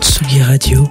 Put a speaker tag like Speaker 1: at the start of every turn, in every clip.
Speaker 1: Tsugi Radio.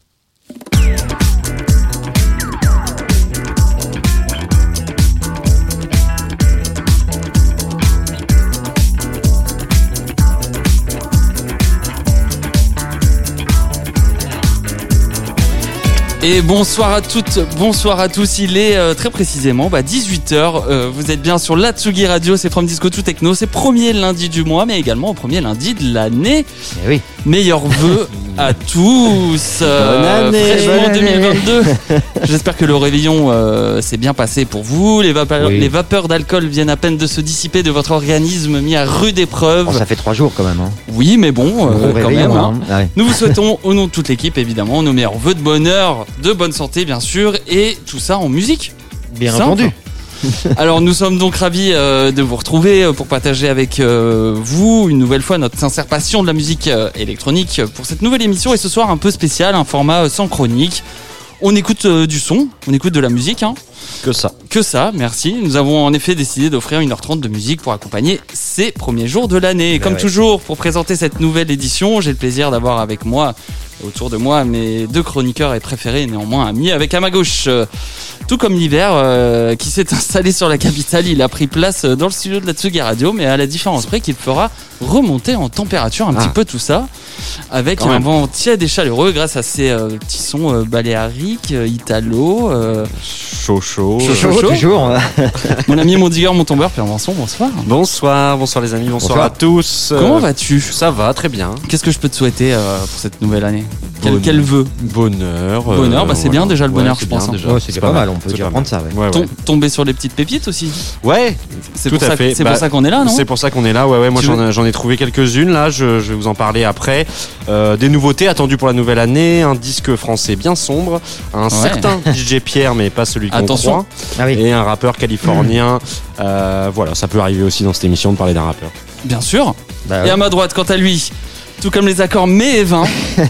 Speaker 2: Et bonsoir à toutes, bonsoir à tous. Il est euh, très précisément bah, 18h. vous êtes bien sur la Tsugi Radio, c'est From Disco to Techno. C'est premier lundi du mois, mais également au premier lundi de l'année.
Speaker 3: Eh oui.
Speaker 2: Meilleurs vœux à tous.
Speaker 3: Bonne année. Bonne année.
Speaker 2: 2022. J'espère que le réveillon euh, s'est bien passé pour vous. Les vapeurs,
Speaker 3: Oui.
Speaker 2: les vapeurs d'alcool viennent à peine de se dissiper de votre organisme mis à rude épreuve.
Speaker 3: Bon, ça fait trois jours quand même. Hein.
Speaker 2: Oui, mais bon, euh, quand même. hein.
Speaker 3: hein. Ouais.
Speaker 2: Nous vous souhaitons, au nom de toute l'équipe, évidemment, nos meilleurs vœux de bonheur, de bonne santé, bien sûr, et tout ça en musique.
Speaker 3: Bien
Speaker 2: Simple.
Speaker 3: entendu.
Speaker 2: Alors, nous sommes donc ravis euh, de vous retrouver euh, pour partager avec euh, vous une nouvelle fois notre sincère passion de la musique euh, électronique pour cette nouvelle émission. Et ce soir, un peu spécial, un format sans chronique. On écoute du son, on écoute de la musique, hein.
Speaker 4: Que ça.
Speaker 2: Que ça, merci. Nous avons en effet décidé d'offrir 1h30 de musique pour accompagner ces premiers jours de l'année.
Speaker 3: Ben
Speaker 2: Comme
Speaker 3: ouais.
Speaker 2: toujours, pour présenter cette nouvelle édition, j'ai le plaisir d'avoir avec moi, autour de moi, mes deux chroniqueurs et préférés, néanmoins amis. Avec à ma gauche, euh, tout comme l'hiver, euh, qui s'est installé sur la capitale, il a pris place dans le studio de la Tsugi Radio, mais à la différence près qu'il fera remonter en température un
Speaker 3: Ah.
Speaker 2: petit peu tout ça, avec
Speaker 4: Quand
Speaker 2: un
Speaker 4: même.
Speaker 2: vent tiède et chaleureux grâce à ces euh, petits sons euh, baléariques, italo.
Speaker 4: Chaud, chaud.
Speaker 2: Chaud,
Speaker 3: Chaud,
Speaker 2: chaud.
Speaker 3: toujours.
Speaker 2: mon ami, mon digger, mon tombeur, Pierre Vincent, bonsoir.
Speaker 4: Bonsoir, bonsoir les amis, bonsoir,
Speaker 3: Bonsoir.
Speaker 4: à tous.
Speaker 2: Comment
Speaker 4: Euh,
Speaker 2: vas-tu
Speaker 4: Ça va, très bien.
Speaker 2: Qu'est-ce que je peux te souhaiter euh, pour cette nouvelle année? Quel, vœu?
Speaker 4: Bonheur.
Speaker 2: Bonheur, bah, c'est bien déjà le bonheur,
Speaker 4: c'est
Speaker 2: je pense,
Speaker 4: bien
Speaker 2: hein.
Speaker 4: déjà.
Speaker 3: Ouais, c'est pas mal, on peut
Speaker 4: pas
Speaker 3: prendre ça. Ouais.
Speaker 2: Tom-. Tomber sur les petites pépites aussi
Speaker 4: Ouais,
Speaker 2: C'est
Speaker 4: Tout
Speaker 2: pour,
Speaker 4: à
Speaker 2: ça,
Speaker 4: fait.
Speaker 2: c'est
Speaker 4: Bah,
Speaker 2: pour ça qu'on est là, non?
Speaker 4: c'est pour ça qu'on est là. Ouais, ouais. Moi, j'en ai- j'en ai trouvé quelques-unes là. Je, je vais vous en parler après. Euh, des nouveautés attendues pour la nouvelle année. Un disque français bien sombre. Un certain DJ Pierre, mais pas celui qu'on
Speaker 2: Attention.
Speaker 3: Ah oui.
Speaker 4: Et un rappeur californien. Euh, voilà, ça peut arriver aussi dans cette émission de parler d'un rappeur.
Speaker 2: Bien sûr.
Speaker 3: Bah,
Speaker 2: Et à ma droite, quant à lui, tout comme les accords mai et vin,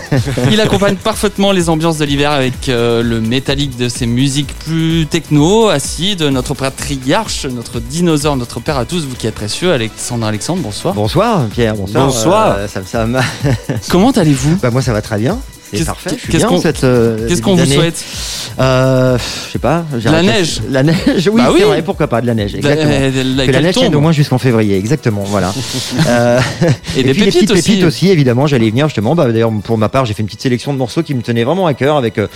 Speaker 2: il accompagne parfaitement les ambiances de l'hiver avec euh, le métallique de ses musiques plus techno, acide, notre patriarche, notre dinosaure, notre père à tous, vous qui êtes précieux, Alexandre Alexandre, bonsoir.
Speaker 3: Bonsoir Pierre, bonsoir.
Speaker 4: Bonsoir.
Speaker 3: Euh, ça,
Speaker 2: Comment allez-vous?
Speaker 3: Bah, moi ça va très bien. C'est parfait.
Speaker 2: Qu'est-ce qu'on-
Speaker 3: euh,
Speaker 2: Qu'est-ce qu'on vous souhaite
Speaker 3: Euh, Je sais pas.
Speaker 2: La neige.
Speaker 3: La neige. Oui,
Speaker 2: Bah oui.
Speaker 3: c'est vrai. Pourquoi pas de la neige. Exactement.
Speaker 2: Euh, la-
Speaker 3: que la
Speaker 2: qu'elle
Speaker 3: neige tienne
Speaker 2: tombe.
Speaker 3: au moins jusqu'en février, exactement, voilà. Euh,
Speaker 2: Et, des
Speaker 3: puis les
Speaker 2: pépites
Speaker 3: petites
Speaker 2: aussi.
Speaker 3: pépites aussi, évidemment, j'allais y venir justement. Bah, D'ailleurs, pour ma part, j'ai fait une petite sélection de morceaux qui me tenaient vraiment à cœur avec euh,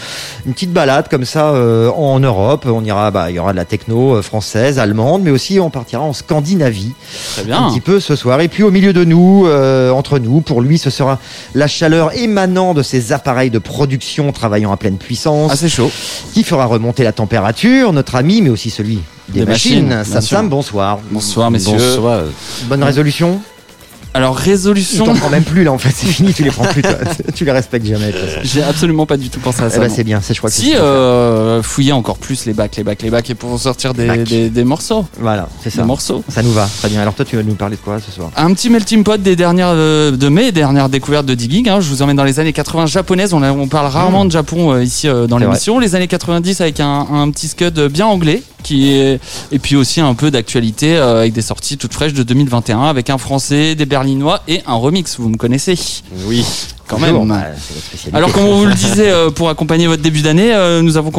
Speaker 3: une petite balade comme ça en Europe. On ira, bah, il y aura de la techno française, allemande, mais aussi on partira en Scandinavie
Speaker 2: Très
Speaker 3: un
Speaker 2: bien.
Speaker 3: petit peu ce soir. Et puis au milieu de nous, entre nous, pour lui, ce sera la chaleur émanant de ces appareils de production travaillant à pleine puissance
Speaker 2: Ah, c'est chaud.
Speaker 3: qui fera remonter la température, notre ami, mais aussi celui des,
Speaker 2: Des machines,
Speaker 3: machines. Sam bonsoir.
Speaker 2: Bonsoir, messieurs.
Speaker 4: Bonsoir.
Speaker 3: Bonne résolution?
Speaker 2: Alors,
Speaker 3: Tu
Speaker 2: résolution.
Speaker 3: t'en prends même plus là en fait, c'est fini, tu les prends plus toi. tu les respectes jamais.
Speaker 2: J'ai absolument pas du tout pensé à ça.
Speaker 3: Eh ben, c'est bien, c'est je crois que
Speaker 2: Si, euh, fouiller encore plus les bacs, les bacs, les bacs, et pour sortir des, des, des morceaux.
Speaker 3: Voilà, c'est
Speaker 2: Des
Speaker 3: ça.
Speaker 2: morceaux.
Speaker 3: Ça nous va, très bien. Alors toi, tu vas nous parler de quoi ce soir?
Speaker 2: Un petit melting pot des dernières euh, de mes dernières découvertes de digging. hein. Je vous emmène dans les années 80 japonaises. On, a- on parle rarement de Japon euh, ici euh, dans l'émission. Les années 90 avec un, un petit scud bien anglais qui est et puis aussi un peu d'actualité avec des sorties toutes fraîches de 2021 avec un français, des et un remix. Vous me connaissez
Speaker 4: Oui.
Speaker 2: Quand
Speaker 3: Toujours,
Speaker 2: même.
Speaker 3: bah.
Speaker 2: Alors, comme on vous le disait, euh, pour accompagner votre début d'année, euh, nous avons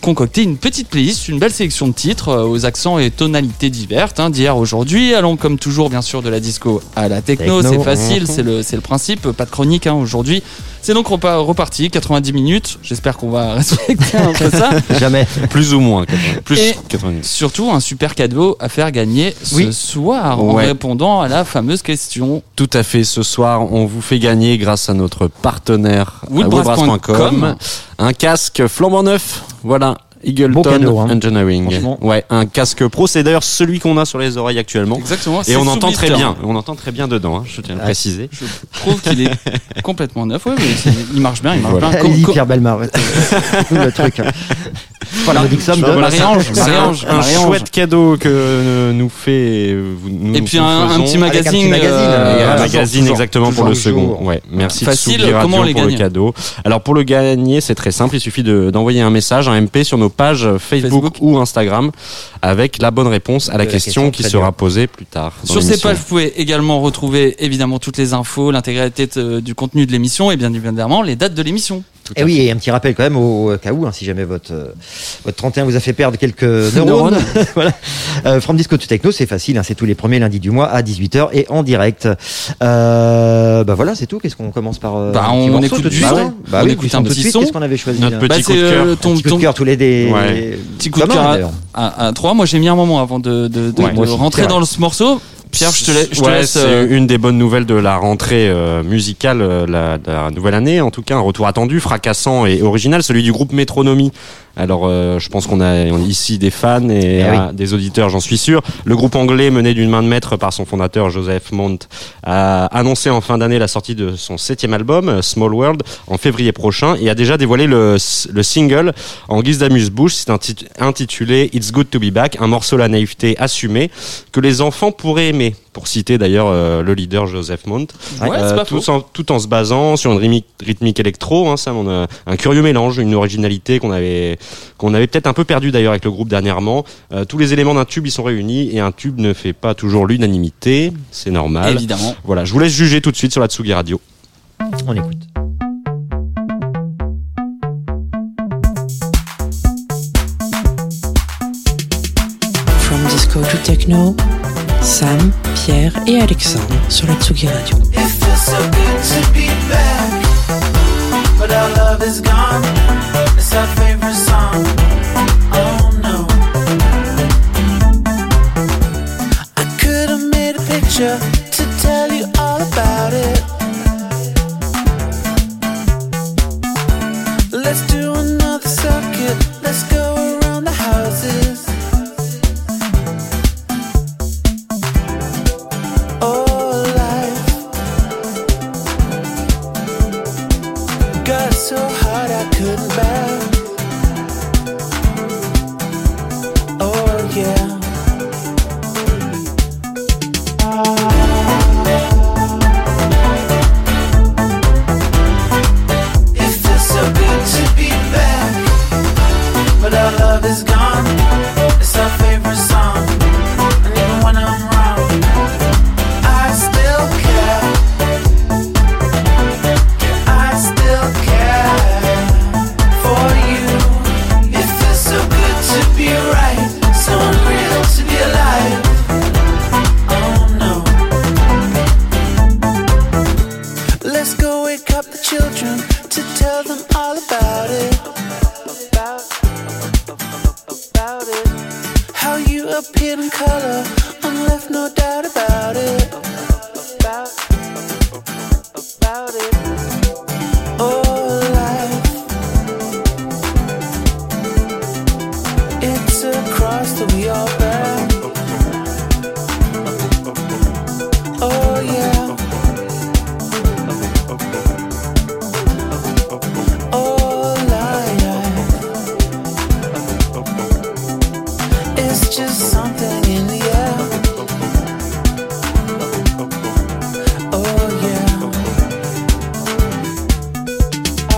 Speaker 2: concocté une petite playlist, une belle sélection de titres euh, aux accents et tonalités diverses, hein, d'hier à aujourd'hui. Allons comme toujours, bien sûr, de la disco à la techno,
Speaker 3: Techno,
Speaker 2: c'est facile, c'est le, c'est le principe, pas de chronique hein, aujourd'hui. C'est donc repa- reparti, 90 minutes. J'espère qu'on va respecter un peu ça.
Speaker 3: Jamais.
Speaker 4: Plus ou moins. 80. Plus
Speaker 2: Et-
Speaker 4: 90.
Speaker 2: Surtout, un super cadeau à faire gagner ce
Speaker 3: Oui.
Speaker 2: soir en répondant à la fameuse question.
Speaker 4: Tout à fait. Ce soir, on vous fait gagner grâce à notre partenaire euh,
Speaker 2: Woodbrass.com.
Speaker 4: un casque flambant neuf. Voilà. Eagleton
Speaker 3: Bon cadeau, hein.
Speaker 4: Engineering. Ouais, un casque pro. C'est d'ailleurs celui qu'on a sur les oreilles actuellement.
Speaker 2: Exactement.
Speaker 4: Et
Speaker 2: c'est
Speaker 4: on entend très bien. On entend très bien dedans. hein, je tiens à le
Speaker 3: Ouais.
Speaker 4: préciser.
Speaker 2: Je trouve qu'il est complètement neuf. Ouais, mais il marche bien, il marche
Speaker 4: Voilà.
Speaker 2: bien. Co-
Speaker 3: Allez-y,
Speaker 2: co-
Speaker 3: Pierre Belmar. ouais. Tout le truc. Voilà, somme de.
Speaker 2: Marie-Ange,
Speaker 4: un,
Speaker 2: Marie-Ange,
Speaker 4: un
Speaker 2: Marie-Ange.
Speaker 4: chouette cadeau que euh, nous fait. nous
Speaker 2: Et
Speaker 4: nous
Speaker 2: puis un, un
Speaker 4: faisons.
Speaker 2: petit
Speaker 3: Avec un petit
Speaker 2: magazine.
Speaker 3: magazine,
Speaker 2: euh,
Speaker 3: euh,
Speaker 4: un
Speaker 3: Toujours,
Speaker 4: magazine
Speaker 3: toujours,
Speaker 4: exactement pour
Speaker 3: toujours,
Speaker 4: le second. Ouais, merci
Speaker 2: Facile,
Speaker 4: Radio
Speaker 2: comment on les
Speaker 4: pour
Speaker 2: gagne
Speaker 4: le cadeau. Alors pour le gagner, c'est très simple, il suffit de- d'envoyer un message, un MP sur nos pages Facebook,
Speaker 2: Facebook.
Speaker 4: ou Instagram avec la bonne réponse à la
Speaker 3: De la
Speaker 4: question,
Speaker 3: question,
Speaker 4: qui sera
Speaker 3: bien.
Speaker 4: posée plus tard.
Speaker 2: Sur ces pages, vous pouvez également retrouver évidemment toutes les infos, l'intégralité du contenu de l'émission et bien évidemment les dates de l'émission.
Speaker 3: Et Eh oui, et un petit rappel quand même au cas où, hein, si jamais votre, euh, votre 31 vous a fait perdre quelques neurones. Voilà. Euh, From Disco to Techno, c'est facile, hein, c'est tous les premiers lundis du mois à 18h et en direct. Euh, bah voilà, c'est tout. Qu'est-ce qu'on commence par euh,
Speaker 2: Bah, on
Speaker 3: morceau
Speaker 2: écoute
Speaker 3: tout de
Speaker 2: du
Speaker 3: suite,
Speaker 2: son.
Speaker 3: hein Bah
Speaker 2: On
Speaker 3: oui,
Speaker 2: écoute un
Speaker 3: tout
Speaker 2: petit
Speaker 3: suite.
Speaker 2: son.
Speaker 3: Qu'est-ce qu'on avait choisi
Speaker 4: Notre petit
Speaker 2: Bah,
Speaker 4: coup de cœur.
Speaker 2: euh, ton,
Speaker 3: Un petit coup
Speaker 2: ton-
Speaker 3: de cœur tous les des.
Speaker 4: Ouais.
Speaker 2: petit coup de cœur à- à, à 3. Moi j'ai mis un moment avant de, de, de-
Speaker 3: Oui,
Speaker 2: de
Speaker 3: moi aussi,
Speaker 2: rentrer dans ce morceau. Pierre, je te, laisse- je te laisse.
Speaker 4: c'est
Speaker 2: euh,
Speaker 4: une des bonnes nouvelles de la rentrée euh, musicale euh, la, de la nouvelle année. En tout cas, un retour attendu, fracassant et original, celui du groupe Métronomie. Alors, euh, je pense qu'on a on a ici des fans et
Speaker 3: Eh oui.
Speaker 4: des auditeurs, j'en suis sûr. Le groupe anglais, mené d'une main de maître par son fondateur Joseph Mont, a annoncé en fin d'année la sortie de son septième album, Small World, en février prochain, et a déjà dévoilé le, le single en guise d'amuse-bouche. C'est inti- intitulé It's Good to Be Back, un morceau la naïveté assumée que les enfants pourraient aimer. Pour citer d'ailleurs euh, le leader Joseph Mont.
Speaker 2: Ouais, c'est
Speaker 4: Euh,
Speaker 2: pas
Speaker 4: tout, en, tout en se basant sur une rythmique, rythmique électro, hein, ça, on a un curieux mélange, une originalité qu'on avait qu'on avait peut-être un peu perdu d'ailleurs avec le groupe dernièrement. Euh, tous les éléments d'un tube y sont réunis et un tube ne fait pas toujours l'unanimité, c'est normal.
Speaker 2: Évidemment.
Speaker 4: Voilà, je vous laisse juger tout de suite sur la Tsugi Radio.
Speaker 3: On écoute.
Speaker 1: From Disco to Techno, Sam, Pierre et Alexandre sur la Tsugi Radio.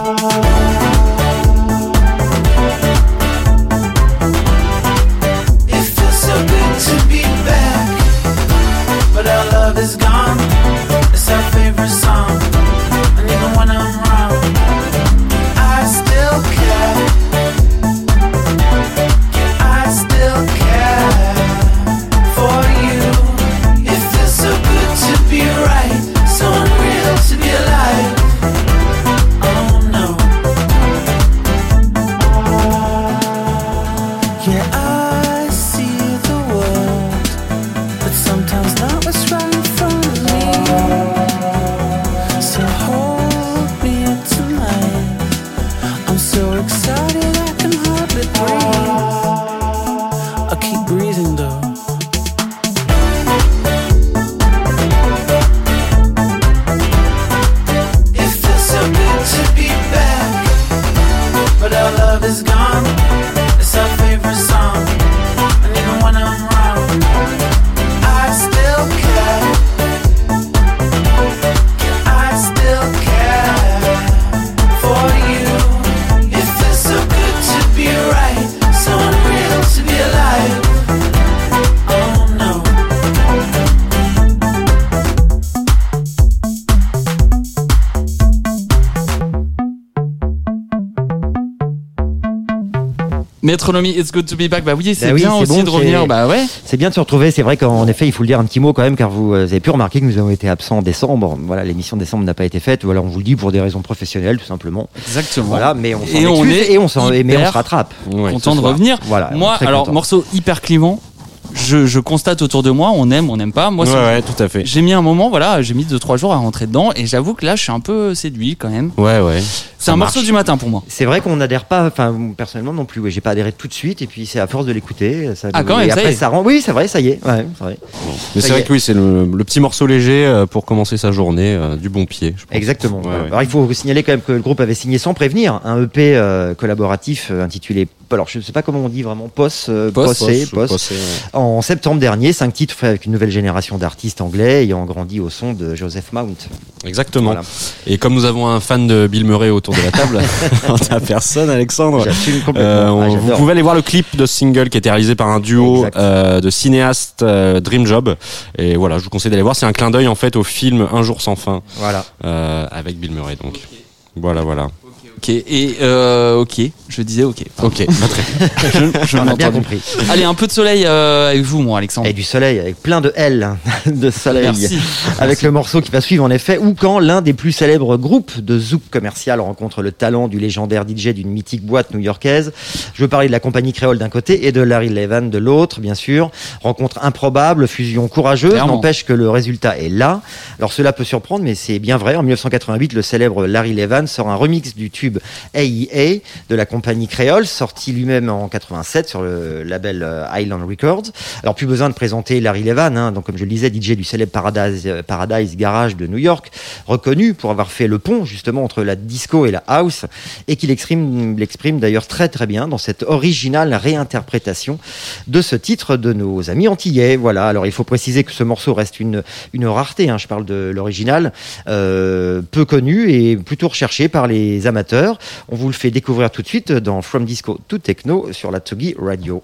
Speaker 5: Bye.
Speaker 2: Metronomy, it's good to be back. Bah oui, c'est
Speaker 3: Bah oui,
Speaker 2: bien
Speaker 3: c'est
Speaker 2: aussi
Speaker 3: bon,
Speaker 2: de revenir.
Speaker 3: c'est-
Speaker 2: Bah ouais.
Speaker 3: C'est bien de se retrouver. C'est vrai qu'en effet, il faut le dire un petit mot quand même, car vous euh, avez pu remarquer que nous avons été absents en décembre. Voilà, l'émission de décembre n'a pas été faite. Voilà, on vous le dit pour des raisons professionnelles, tout simplement.
Speaker 2: Exactement.
Speaker 3: Voilà, mais on s'en
Speaker 2: Et on est
Speaker 3: et on s'en, mais on
Speaker 2: hyper
Speaker 3: se rattrape.
Speaker 4: Ouais,
Speaker 2: content de revenir.
Speaker 3: Voilà,
Speaker 2: Moi, alors,
Speaker 3: content.
Speaker 2: morceau hyper clivant. Je, je constate autour de moi, on aime, on n'aime pas. Moi,
Speaker 4: Ouais, ouais, tout à fait.
Speaker 2: j'ai mis un moment, voilà, j'ai mis 2-3 jours à rentrer dedans, et j'avoue que là, je suis un peu séduit quand même.
Speaker 4: Ouais, ouais.
Speaker 2: C'est un morceau du matin pour moi.
Speaker 3: C'est vrai qu'on n'adhère pas, enfin personnellement non plus. Oui, j'ai pas adhéré tout de suite, et puis c'est à force de l'écouter. Ça,
Speaker 2: Ah, quand même,
Speaker 3: et
Speaker 2: ça
Speaker 3: après
Speaker 2: y est.
Speaker 3: ça rend. Oui, c'est vrai, ça y est. Ouais, c'est vrai.
Speaker 4: Mais c'est vrai que oui, c'est le, le petit morceau léger euh, pour commencer sa journée euh, du bon pied. je pense.
Speaker 3: Exactement.
Speaker 4: Ouais,
Speaker 3: Voilà.
Speaker 4: ouais.
Speaker 3: Alors il faut signaler quand même que le groupe avait signé sans prévenir un EP euh, collaboratif euh, intitulé. Alors je ne sais pas comment on dit vraiment, POS, euh,
Speaker 2: Post,
Speaker 3: Post.
Speaker 4: ouais.
Speaker 3: En septembre dernier, cinq titres faits avec une nouvelle génération d'artistes anglais ayant grandi au son de Joseph Mount.
Speaker 4: Exactement.
Speaker 3: Voilà.
Speaker 4: Et comme nous avons un fan de Bill Murray autour de la table, ta personne, Alexandre, euh, on-
Speaker 3: Ah,
Speaker 4: vous pouvez aller voir le clip de ce single qui a été réalisé par un duo euh, de cinéastes euh, Dream Job. Et voilà, je vous conseille d'aller voir. C'est un clin d'œil en fait au film Un jour sans fin
Speaker 3: Voilà.
Speaker 4: avec Bill Murray. Donc voilà, voilà.
Speaker 2: Ok, et euh, ok, je disais ok. Pardon.
Speaker 4: Ok, bah, très bien.
Speaker 2: Je, je
Speaker 3: On a bien compris.
Speaker 2: Allez, un peu de soleil euh, avec vous, mon Alexandre.
Speaker 3: Et du soleil, avec plein de L, de soleil.
Speaker 2: Merci.
Speaker 3: Avec le morceau qui va suivre en effet, ou quand l'un des plus célèbres groupes de zouk commercial rencontre le talent du légendaire DJ d'une mythique boîte new-yorkaise. Je veux parler de la compagnie créole d'un côté et de Larry Levan de l'autre, bien sûr. Rencontre improbable, fusion courageuse, n'empêche que le résultat est là. Alors cela peut surprendre, mais c'est bien vrai. En 1988, le célèbre Larry Levan sort un remix du tube AEA de la compagnie créole, sorti lui-même en 87 sur le label euh, Island Records. Alors plus besoin de présenter Larry Levan, hein, donc comme je le disais, DJ du célèbre Paradise, euh, Paradise Garage de New York, reconnu pour avoir fait le pont justement entre la disco et la house, et qu'il exprime, l'exprime d'ailleurs très très bien dans cette originale réinterprétation de ce titre de nos amis antillais. Voilà. Alors il faut préciser que ce morceau reste une une rareté. hein, je parle de l'original, euh, peu connu et plutôt recherché par les amateurs. On vous le fait découvrir tout de suite dans From Disco to Techno sur la Tsugi Radio.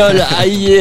Speaker 2: Compagnie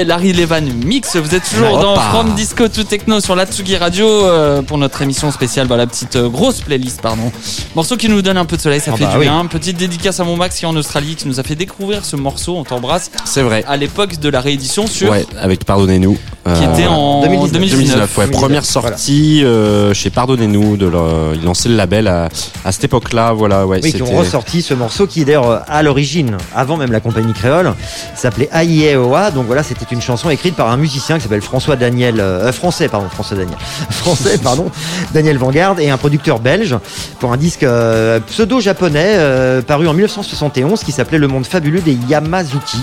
Speaker 2: Larry Levan Mix. Vous êtes toujours dans. From Disco to Techno sur la Tsugi Radio euh, pour notre émission spéciale, bah, la petite euh, grosse playlist, pardon. Morceau qui nous donne un peu de soleil, ça
Speaker 3: Ah
Speaker 2: fait
Speaker 3: bah
Speaker 2: du
Speaker 3: oui.
Speaker 2: bien. Petite dédicace à mon Max qui est en Australie, qui nous a fait découvrir ce morceau. On t'embrasse
Speaker 4: C'est vrai.
Speaker 2: à l'époque de la réédition sur
Speaker 4: Ouais, avec Pardonnez-nous.
Speaker 2: qui
Speaker 4: Euh,
Speaker 2: était en
Speaker 3: 2019.
Speaker 2: 2019.
Speaker 4: 2019, ouais,
Speaker 3: 2019,
Speaker 4: première sortie euh, chez Pardonnez-nous. De leur- ils lançaient le label à, à cette époque-là. Voilà, ouais,
Speaker 3: Oui, qui ont ressorti ce morceau qui d'ailleurs à l'origine, avant même la compagnie créole, s'appelait Aïeoa. Donc voilà, c'était une chanson écrite par un musicien qui s'appelle François Daniel, euh, euh, français, pardon, François Daniel, français, pardon, Daniel Vanguard et un producteur belge pour un disque euh, pseudo-japonais euh, paru en 1971 qui s'appelait Le Monde fabuleux des Yamazuki.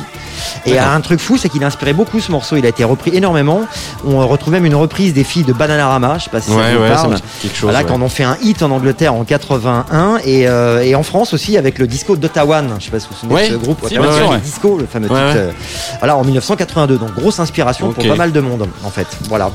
Speaker 3: Et un truc fou, c'est qu'il a inspiré beaucoup ce morceau. Il a été repris énormément. On retrouve même une reprise des filles de Bananarama. Je sais pas si ça vous
Speaker 4: ouais,
Speaker 3: parle.
Speaker 4: chose.
Speaker 3: Voilà,
Speaker 4: ouais.
Speaker 3: quand on fait un hit en Angleterre en 81 et, euh, et en France aussi avec le disco d'Ottawa. Je sais pas si vous vous souvenez de ce groupe.
Speaker 2: si,
Speaker 3: Ottawa, le disco, le fameux titre. voilà, en 1982. Donc grosse inspiration pour pas mal de monde en fait. Voilà.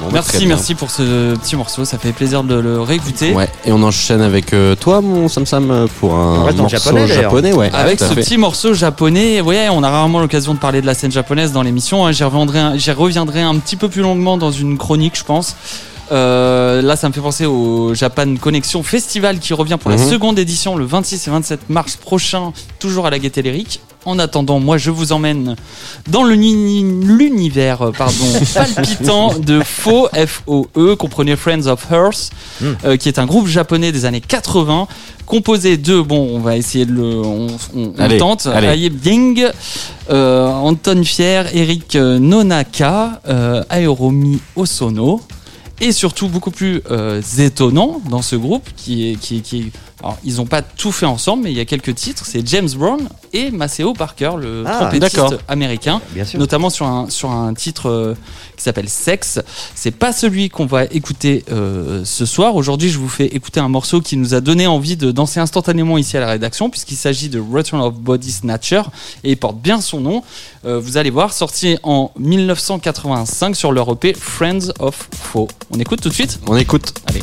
Speaker 4: Bon, bah,
Speaker 2: Merci, merci pour ce petit morceau. Ça fait plaisir de le réécouter.
Speaker 4: Ouais, et on enchaîne avec euh, toi, mon Sam Sam, pour un
Speaker 3: en
Speaker 4: morceau
Speaker 3: japonais,
Speaker 4: ouais.
Speaker 2: Avec ce
Speaker 4: fait.
Speaker 2: petit morceau japonais, ouais, on a rarement l'occasion de parler de la scène japonaise dans l'émission. hein. J'y reviendrai, un- j'y reviendrai un petit peu plus longuement dans une chronique, je pense. Euh, là, ça me fait penser au Japan Connection Festival qui revient pour la
Speaker 4: Mhm.
Speaker 2: seconde édition le 26 et 27 mars prochain, toujours à la Gaîté Lyrique. En attendant, moi, je vous emmène dans l'univers euh, pardon, palpitant de Faux, F-O-E, comprenez Friends of Earth,
Speaker 3: Mm.
Speaker 2: euh, qui est un groupe japonais des années 80, composé de, bon, on va essayer de le, on, on- tente. Ayeb Ding, euh, Anton Fier, Eric Nonaka, Aoromi Osono, et surtout beaucoup plus euh, étonnant dans ce groupe qui est, qui qui est- alors, ils n'ont pas tout fait ensemble, mais il y a quelques titres. C'est James Brown et Maceo Parker, le
Speaker 3: Ah,
Speaker 2: trompettiste
Speaker 4: d'accord.
Speaker 2: américain
Speaker 3: Bien sûr.
Speaker 2: notamment sur un, sur un titre euh, qui s'appelle Sex. C'est pas celui qu'on va écouter euh, ce soir. Aujourd'hui, je vous fais écouter un morceau qui nous a donné envie de danser instantanément ici à la rédaction, puisqu'il s'agit de Return of Body Snatcher et il porte bien son nom. Euh, vous allez voir, sorti en 1985 sur leur EP Friends of Faux. On écoute tout de suite?
Speaker 4: On écoute.
Speaker 2: Allez.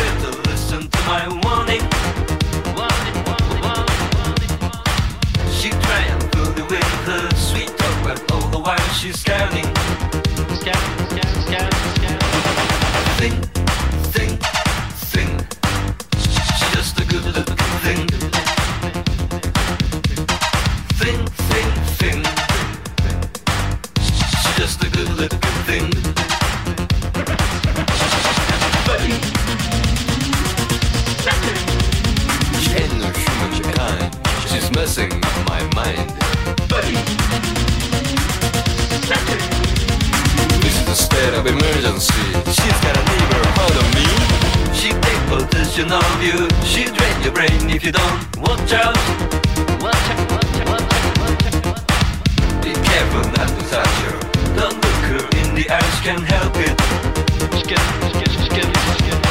Speaker 5: Messing my mind. Buddy. This is a state of emergency. She's got a neighbor hold of me. She take possession of you. She drain your brain if you don't watch out. Watch out, watch out, watch out, watch out. Be careful not to touch her. Don't look her in the eyes, can't help it.
Speaker 6: body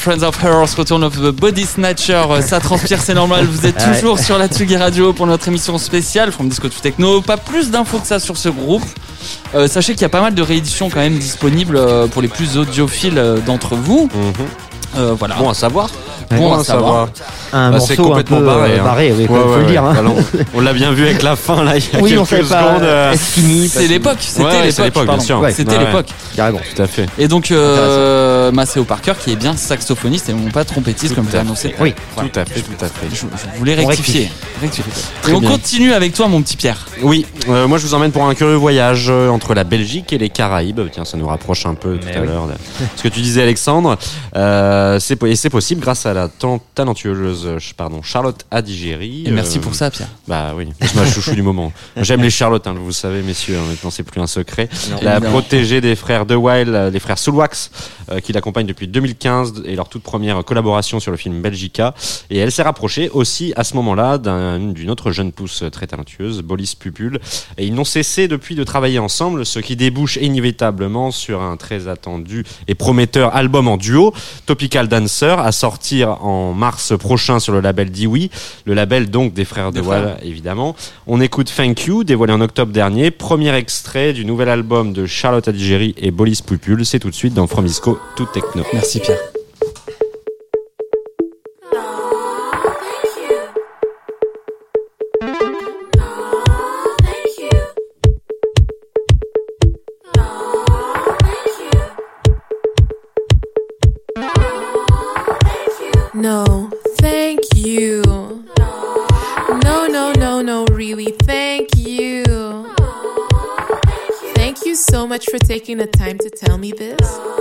Speaker 2: Friends of Heroes, Return of the Body Snatcher, euh, ça transpire, c'est normal, vous êtes
Speaker 3: Ouais.
Speaker 2: toujours sur la Tsugi Radio pour notre émission spéciale From Disco to Techno. Pas plus d'infos que ça sur ce groupe. Euh, sachez qu'il y a pas mal de rééditions quand même disponibles euh, pour les plus audiophiles d'entre vous. Euh, voilà.
Speaker 4: Bon à savoir.
Speaker 2: Bon à savoir.
Speaker 3: Un
Speaker 4: Bah, c'est
Speaker 3: morceau un
Speaker 4: complètement
Speaker 3: peu
Speaker 4: barré, hein.
Speaker 3: barré, oui,
Speaker 4: Ouais,
Speaker 3: faut,
Speaker 4: ouais,
Speaker 3: faut le dire. hein.
Speaker 4: On l'a bien vu avec la fin là. Il y a
Speaker 3: Oui, on savait pas
Speaker 4: secondes.
Speaker 2: C'est l'époque, c'était
Speaker 4: Ouais, c'est
Speaker 2: l'époque,
Speaker 4: l'époque, bien
Speaker 2: pardon.
Speaker 4: sûr.
Speaker 3: Ouais.
Speaker 2: C'était
Speaker 4: Ouais, ouais.
Speaker 2: l'époque.
Speaker 3: Carrément.
Speaker 4: Tout à fait.
Speaker 2: Et donc, euh, Maceo Parker, qui est bien saxophoniste et non pas trompettiste, comme tu as annoncé.
Speaker 3: Oui.
Speaker 2: Voilà.
Speaker 4: Tout à fait, tout à fait.
Speaker 2: Je, je voulais
Speaker 3: On
Speaker 2: rectifier. rectifier.
Speaker 4: Très
Speaker 2: Et on
Speaker 4: bien.
Speaker 2: continue avec toi, mon petit Pierre.
Speaker 4: Oui, euh, moi je vous emmène pour un curieux voyage euh, entre la Belgique et les Caraïbes. Tiens, ça nous rapproche un peu tout à
Speaker 3: oui.
Speaker 4: l'heure de ce que tu disais, Alexandre. Euh, et c'est possible grâce à la talentueuse pardon, Charlotte Adigéry.
Speaker 2: Et merci
Speaker 4: Euh,
Speaker 2: pour ça, Pierre.
Speaker 4: Bah oui, c'est ma chouchou du moment. J'aime les Charlottes, hein, vous savez, messieurs. hein, Maintenant, c'est plus un secret. La
Speaker 2: Évidemment.
Speaker 4: protégée des frères De Wild, les frères Soulwax, euh, qui l'accompagnent depuis 2015 et leur toute première collaboration sur le film Belgica. Et elle s'est rapprochée aussi à ce moment-là d'un- d'une autre jeune pousse très talentueuse, Bolis Pupul. Et ils n'ont cessé depuis de travailler ensemble, ce qui débouche inévitablement sur un très attendu et prometteur album en duo, Topical Dancer, à sortir en mars prochain sur le label Dewey, le label donc des frères De Wild, évidemment. On écoute Thank You, dévoilé en octobre dernier, premier extrait du nouvel album de Charlotte Adigéry et Bolis Pupul. C'est tout de suite dans From Disco to Techno.
Speaker 2: Merci, Pierre.
Speaker 7: No, thank you. No, no, no, no, really, thank you. Thank you so much for taking the time to tell me this.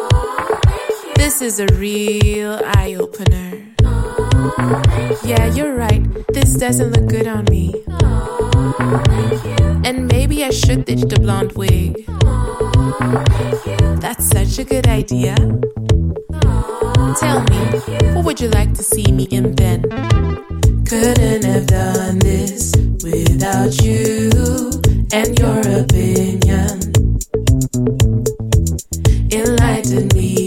Speaker 7: This is a real eye opener. Yeah, you're right. This doesn't look good on me. And maybe I should ditch the blonde wig. That's such a good idea. Tell me, what would you like to see me in then? Couldn't have done this without you and your opinion. Enlighten me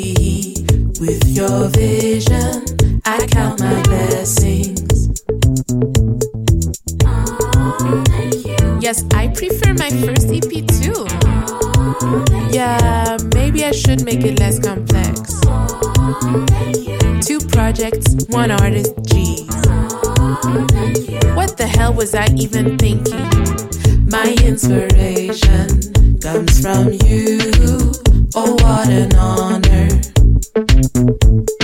Speaker 7: your vision, I count my blessings. Yes, I prefer my first EP too. Yeah, maybe I should make it less complex. Two projects, one artist, G. What the hell was I even thinking? My inspiration comes from you. Oh, what an honor thank you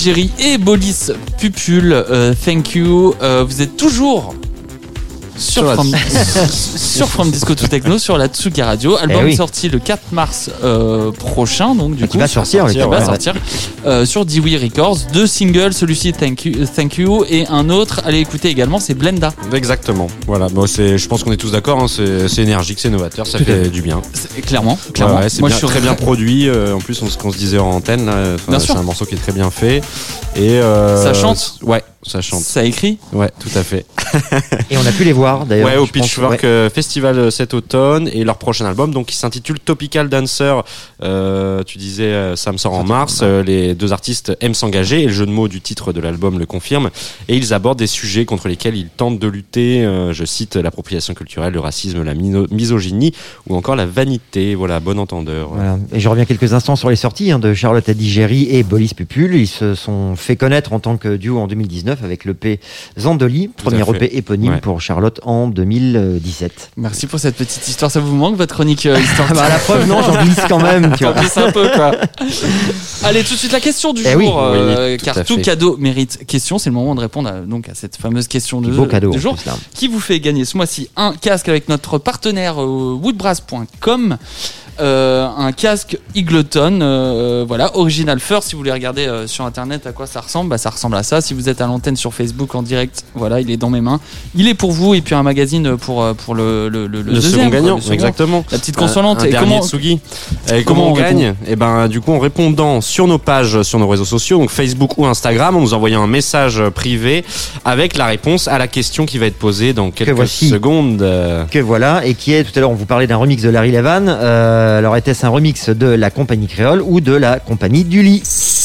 Speaker 2: Digéry et Bolis Pupul. Euh, thank you. Euh, vous êtes toujours sur, From, Disco to Techno sur la Tsugi Radio. Album
Speaker 3: eh
Speaker 2: sorti le 4 mars euh, prochain, donc du
Speaker 3: qui
Speaker 2: coup.
Speaker 3: Va sortir, sortir,
Speaker 2: va sortir, euh, sur Dewey Records. Deux singles, celui-ci Thank You, et un autre. Allez écouter également, c'est Blenda.
Speaker 4: Exactement. Voilà. Bon, c'est, je pense qu'on est tous d'accord. Hein, c'est, énergique, c'est novateur, ça fait du bien.
Speaker 2: Clairement. clairement.
Speaker 4: Ouais, c'est
Speaker 2: Moi, je suis
Speaker 4: très bien produit. Euh, en plus, on, ce qu'on se disait en antenne, c'est un morceau qui est très bien fait. Et euh,
Speaker 2: ça chante. Ouais,
Speaker 4: ça chante.
Speaker 2: Ça écrit.
Speaker 4: Ouais, tout à fait.
Speaker 3: Et on a pu les voir d'ailleurs.
Speaker 4: Ouais, au Pitchfork
Speaker 3: ouais.
Speaker 4: euh, Festival euh, cet automne et leur prochain album, donc qui s'intitule Topical Dancer. Euh, tu disais, euh, ça me sort en mars. Euh, les deux artistes aiment s'engager et le jeu de mots du titre de l'album le confirme. Et ils abordent des sujets contre lesquels ils tentent de lutter. euh, je cite l'appropriation culturelle, le racisme, la misogynie ou encore la vanité. Voilà, bon entendeur.
Speaker 3: Voilà. Et je reviens quelques instants sur les sorties hein, de Charlotte Adigéry et Bolis Pupul. Ils se sont fait connaître en tant que duo en 2019 avec l'EP Zandoli, premier. EP éponyme
Speaker 4: Ouais.
Speaker 3: pour Charlotte en 2017.
Speaker 2: Merci pour cette petite histoire. Ça vous manque votre chronique euh, histoire
Speaker 3: Ah bah, à la preuve, non, j'en glisse quand même. Tu
Speaker 2: T'en
Speaker 3: vois.
Speaker 2: glisses un peu quoi. Allez, tout de suite la question du
Speaker 3: Eh
Speaker 2: jour,
Speaker 3: oui.
Speaker 2: euh,
Speaker 4: Oui, tout
Speaker 2: car
Speaker 4: à
Speaker 2: tout
Speaker 4: fait.
Speaker 2: cadeau mérite question. C'est le moment de répondre à, donc à cette fameuse question de,
Speaker 3: Beau cadeau.
Speaker 2: du jour.
Speaker 3: plus, là.
Speaker 2: qui vous fait gagner ce mois-ci un casque avec notre partenaire euh, woodbrass.com. Euh, un casque Eagleton, euh, voilà, original first. Si vous voulez regarder euh, sur internet à quoi ça ressemble, bah, ça ressemble à ça. Si vous êtes à l'antenne sur Facebook en direct, voilà, il est dans mes mains. Il est pour vous et puis un magazine pour euh, pour le le, le, le
Speaker 4: Le
Speaker 2: deuxième,
Speaker 4: second
Speaker 2: quoi,
Speaker 4: gagnant,
Speaker 2: le second.
Speaker 4: exactement.
Speaker 2: La petite consolante.
Speaker 4: Un, un
Speaker 2: et comment
Speaker 4: Tsugi. Et
Speaker 2: comment
Speaker 4: comment
Speaker 2: on
Speaker 4: on gagne? Eh ben, du coup, en répondant sur nos pages, sur nos réseaux sociaux, donc Facebook ou Instagram, en nous envoyant un message privé avec la réponse à la question qui va être posée dans quelques
Speaker 3: voici.
Speaker 4: secondes. Euh,
Speaker 3: que voilà, et qui est, tout à l'heure on vous parlait d'un remix de Larry Levan, euh, alors était-ce un remix de la compagnie créole ou de la compagnie du lit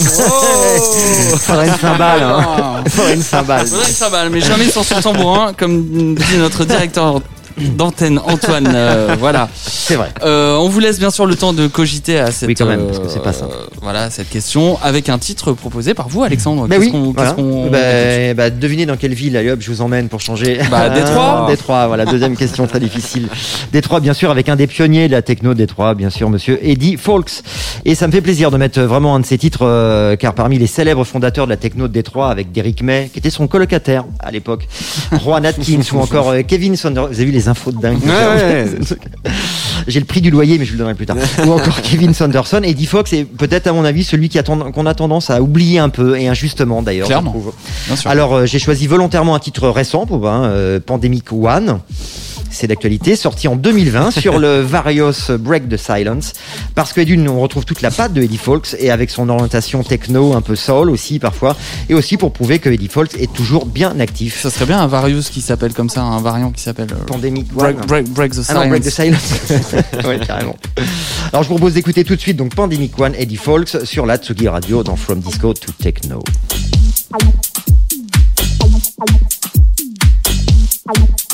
Speaker 3: Faudrait une cymbale, hein. Faudrait une cymbale.
Speaker 2: Faudrait une cymbale, mais jamais sans son tambourin, comme dit notre directeur d'antenne Antoine. euh, voilà.
Speaker 3: C'est vrai.
Speaker 2: Euh, on vous laisse bien sûr le temps de cogiter à cette,
Speaker 3: Oui, quand même,
Speaker 2: euh,
Speaker 3: parce que c'est pas simple.
Speaker 2: voilà, cette question avec un titre proposé par vous, Alexandre.
Speaker 3: Bah
Speaker 2: Qu'est-ce
Speaker 3: oui,
Speaker 2: qu'on-
Speaker 3: voilà.
Speaker 2: qu'est-ce qu'on-
Speaker 3: Bah, bah, devinez dans quelle ville, allez hop, je vous emmène pour changer.
Speaker 2: Bah, Détroit.
Speaker 3: Détroit, voilà, deuxième question très difficile. Détroit, bien sûr, avec un des pionniers de la techno de Détroit, bien sûr, monsieur Eddie Fawkes. Et ça me fait plaisir de mettre vraiment un de ses titres, euh, car parmi les célèbres fondateurs de la techno de Détroit, avec Derrick May, qui était son colocataire à l'époque, Juan Atkins, ou encore euh, Kevin Saunders. Vous avez vu les infos de dingue
Speaker 4: ouais.
Speaker 3: J'ai le prix du loyer, mais je vous le donnerai plus tard. Ou encore Kevin Sanderson. Eddie Fox est peut-être, à mon avis, celui qu'on a tendance à oublier un peu, et injustement d'ailleurs.
Speaker 2: Clairement.
Speaker 3: trouve.
Speaker 2: Bien sûr.
Speaker 3: Alors, euh, j'ai choisi volontairement un titre récent, pour, hein, euh, Pandemic One. C'est d'actualité, sorti en 2020 sur le Various Break the Silence. Parce que d'une, on retrouve toute la patte de Eddie Fawkes et avec son orientation techno, un peu soul aussi parfois, et aussi pour prouver que Eddie Fawkes est toujours bien actif.
Speaker 2: Ça serait bien un Various qui s'appelle comme ça, un variant qui s'appelle euh,
Speaker 3: Pandemic One.
Speaker 2: break, break, break the
Speaker 3: Ah non, Break the
Speaker 2: Silence.
Speaker 3: Silence. ouais, carrément. Alors, je vous propose d'écouter tout de suite donc Pandemic One, Eddie Fawkes sur la Tsugi Radio dans From Disco to Techno.
Speaker 6: Hello.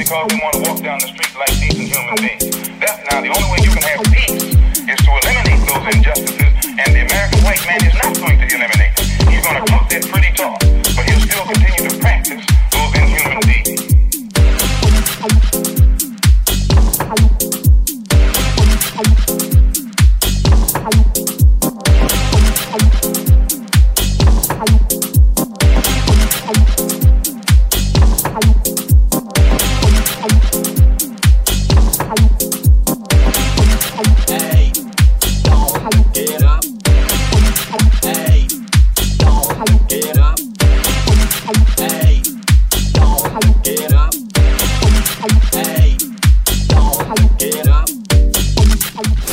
Speaker 6: Because we want to walk down the street like decent human beings. That's now the only way you can have peace is to eliminate those injustices, and the American white man is not going to eliminate them. He's going to talk that pretty talk, but he'll still continue to practice those inhuman deeds.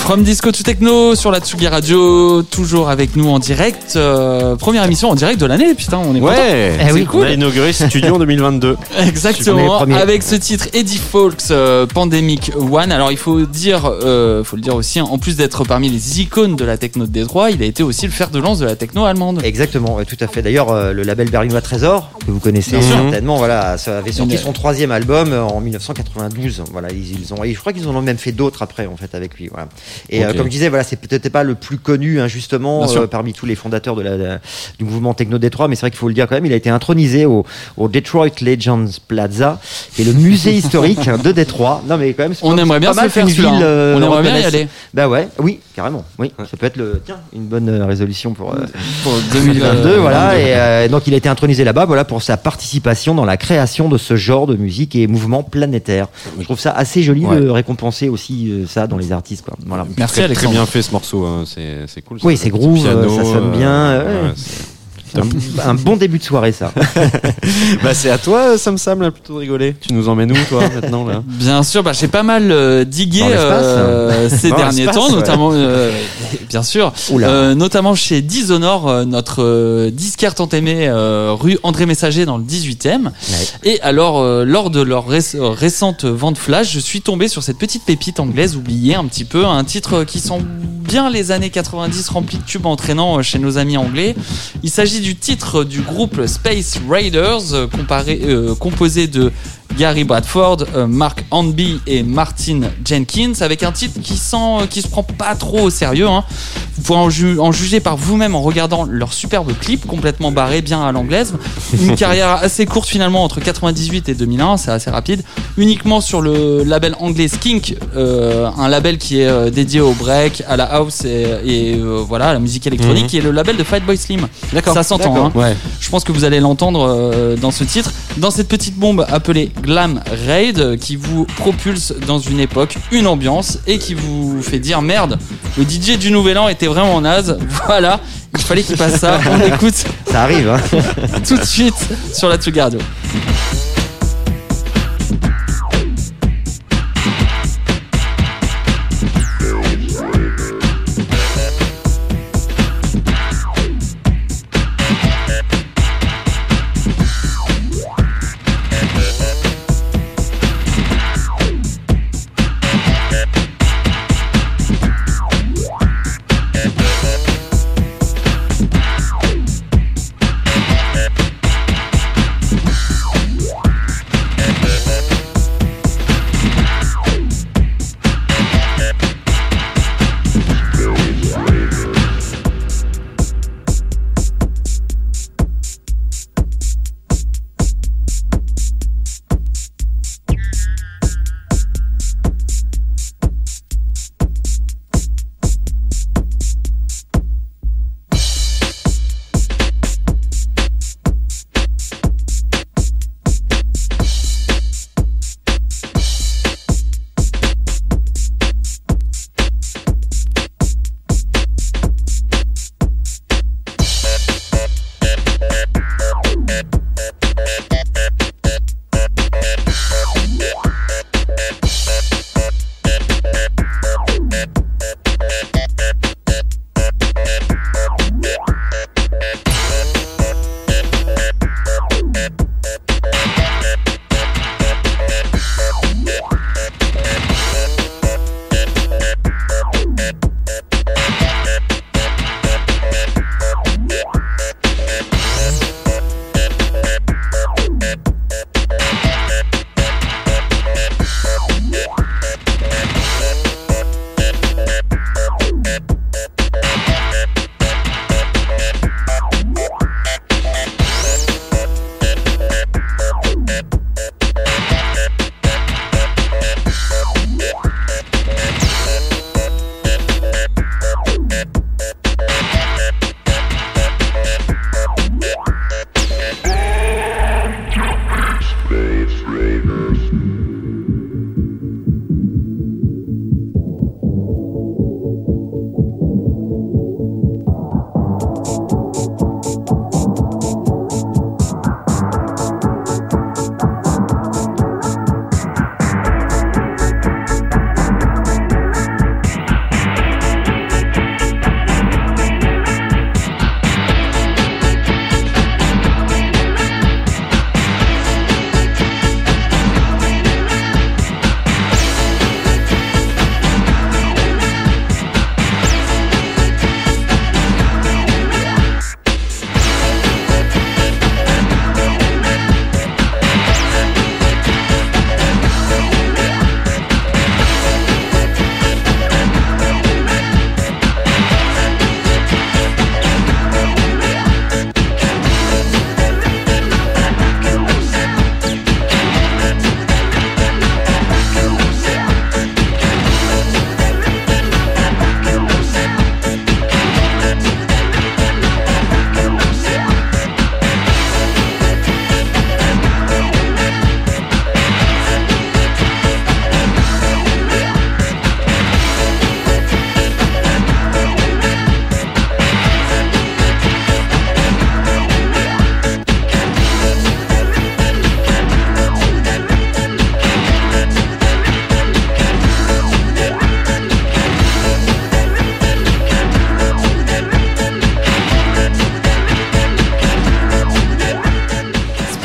Speaker 2: From Disco to Techno sur la Tsugi Radio, toujours avec nous en direct. Euh, première émission en direct de l'année, putain, on est content.
Speaker 4: Ouais,
Speaker 3: Eh oui.
Speaker 4: on a inauguré Studio en 2022.
Speaker 2: Exactement, avec ce titre Eddie Fawkes euh, Pandemic One. Alors il faut dire, euh, faut le dire aussi, hein, en plus d'être parmi les icônes de la techno de Détroit, il a été aussi le fer de lance de la techno allemande.
Speaker 3: Exactement, ouais, tout à fait. D'ailleurs, euh, le label berlinois Trésor, que vous connaissez
Speaker 2: Bien sûr.
Speaker 3: certainement, voilà, ça avait sorti son troisième album en 1992. Voilà, ils, ils ont, et je crois qu'ils en ont même fait d'autres après, en fait, avec lui. Voilà. Et euh, comme je disais, voilà, c'est peut-être pas le plus connu, hein, justement, euh, parmi tous les fondateurs de la, de- du mouvement techno Détroit, mais c'est vrai qu'il faut le dire quand même. Il a été intronisé au, au Detroit Legends Plaza, qui est le musée historique de Détroit. Non, mais quand même,
Speaker 2: On aimerait bien se le faire celui-là,
Speaker 3: ville,
Speaker 2: hein.
Speaker 3: euh,
Speaker 2: On aimerait bien y aller.
Speaker 3: Bah ouais, oui, carrément. Oui, ça peut être le, tiens, une bonne euh, résolution pour. euh,
Speaker 2: Pour
Speaker 3: 2022,
Speaker 2: 2022,
Speaker 3: voilà. Et euh, donc il a été intronisé là-bas, voilà, pour sa participation dans la création de ce genre de musique et mouvement planétaire. Je trouve ça assez joli
Speaker 4: Ouais.
Speaker 3: de récompenser aussi euh, ça dans les artistes, quoi. Voilà.
Speaker 2: Merci
Speaker 4: très, très
Speaker 2: Alexandre.
Speaker 4: bien fait ce morceau, hein. c'est cool.
Speaker 3: Oui, c'est groove,
Speaker 4: piano,
Speaker 3: ça sonne bien,
Speaker 4: euh,
Speaker 3: ouais. Un, un bon début de soirée, ça.
Speaker 4: bah c'est à toi, Sam Sam, là, plutôt de rigoler. Tu nous emmènes où, toi, maintenant là?
Speaker 2: Bien sûr, bah, j'ai pas mal euh, digué
Speaker 3: l'espace.
Speaker 2: euh, ces
Speaker 3: Dans
Speaker 2: derniers temps,
Speaker 3: ouais.
Speaker 2: notamment, euh, bien sûr, euh, notamment chez Dishonor, euh, notre euh, disquaire tant aimé, euh, rue André Messager dans le 18e. Et alors, euh, lors de leur réc- récente vente flash, je suis tombé sur cette petite pépite anglaise oubliée un petit peu, un titre qui sent bien les années 90 rempli de tubes entraînants chez nos amis anglais. Il s'agit du titre du groupe Space Raiders, euh, euh, composé de Gary Bradford, euh, Mark Hanby et Martin Jenkins, avec un titre qui sent, euh, qui se prend pas trop au sérieux. hein. Vous pourrez en, ju- en juger par vous-même en regardant leur superbe clip, complètement barré, bien à l'anglaise. Une carrière assez courte finalement entre 98 et 2001, c'est assez rapide. Uniquement sur le label anglais Skink, euh, un label qui est dédié au break, à la house et, et, voilà, à la musique électronique,
Speaker 4: Mhm.
Speaker 2: qui est le label de Fatboy Slim.
Speaker 4: D'accord.
Speaker 2: Ça s'entend. hein.
Speaker 4: Ouais.
Speaker 2: Je pense que vous allez l'entendre dans ce titre, dans cette petite bombe appelée Glam Raid, qui vous propulse dans une époque, une ambiance, et qui vous fait dire merde, le DJ du Nouvel An était vraiment naze. Voilà, il fallait qu'il passe ça. On écoute
Speaker 3: Ça arrive, hein.
Speaker 2: tout de suite sur la Tsugi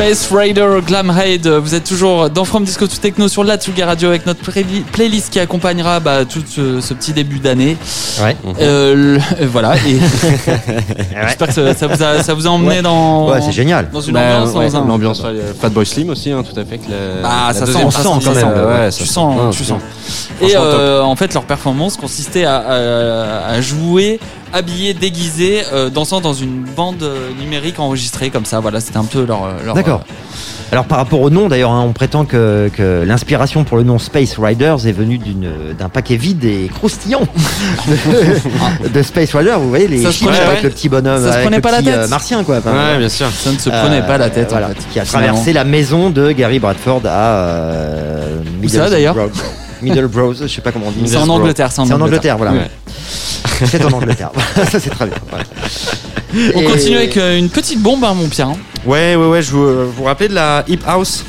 Speaker 2: Space Rider Glam Raid. Vous êtes toujours dans From Disco to Techno sur la Tsugi Radio avec notre playli- playlist qui accompagnera bah, tout ce, ce petit début d'année.
Speaker 3: Ouais.
Speaker 2: Euh, le- euh, voilà. Et j'espère que ça, ça vous a, ça vous a emmené
Speaker 3: Ouais.
Speaker 2: dans.
Speaker 3: Ouais, c'est génial.
Speaker 2: Dans une
Speaker 4: Bah,
Speaker 2: ambiance.
Speaker 4: ouais,
Speaker 2: dans un-
Speaker 4: l'ambiance euh, Fatboy Slim aussi, hein, tout à fait. que la-
Speaker 2: Ah,
Speaker 4: la
Speaker 2: ça sent, ça
Speaker 4: partie,
Speaker 2: sent quand
Speaker 4: euh,
Speaker 2: même.
Speaker 4: ouais,
Speaker 2: tu sens, tu sens. Et euh, en fait, leur performance consistait à, à- à jouer habillé, déguisé, euh, dansant dans une bande euh, numérique enregistrée comme ça. Voilà, c'était un peu leur. leur
Speaker 3: D'accord. Alors par rapport au nom d'ailleurs, hein, on prétend que, que l'inspiration pour le nom Space Riders est venue d'une- d'un paquet vide et croustillant de, de Space Riders. Vous voyez les chiffres avec le petit bonhomme,
Speaker 2: ça se
Speaker 3: avec
Speaker 2: prenait
Speaker 3: le
Speaker 2: pas la
Speaker 3: petit,
Speaker 2: tête.
Speaker 3: euh, martien quoi. Enfin,
Speaker 4: Ouais, bien sûr.
Speaker 2: Ça ne se
Speaker 3: euh,
Speaker 2: prenait pas la tête.
Speaker 3: voilà,
Speaker 2: en fait,
Speaker 3: qui a
Speaker 2: finalement.
Speaker 3: traversé la maison de Gary Bradford à euh,
Speaker 2: Où ça, d'ailleurs?
Speaker 3: Middlebrough, je sais pas comment on dit.
Speaker 2: C'est en Angleterre. C'est en,
Speaker 3: C'est en Angleterre, voilà.
Speaker 4: Ouais.
Speaker 3: C'est en Angleterre. ça c'est très bien. voilà.
Speaker 2: On
Speaker 3: Et-
Speaker 2: continue avec euh, une petite bombe, hein, mon Pierre. hein.
Speaker 4: Ouais, ouais, ouais, je vous, vous vous rappelez de la Hip House?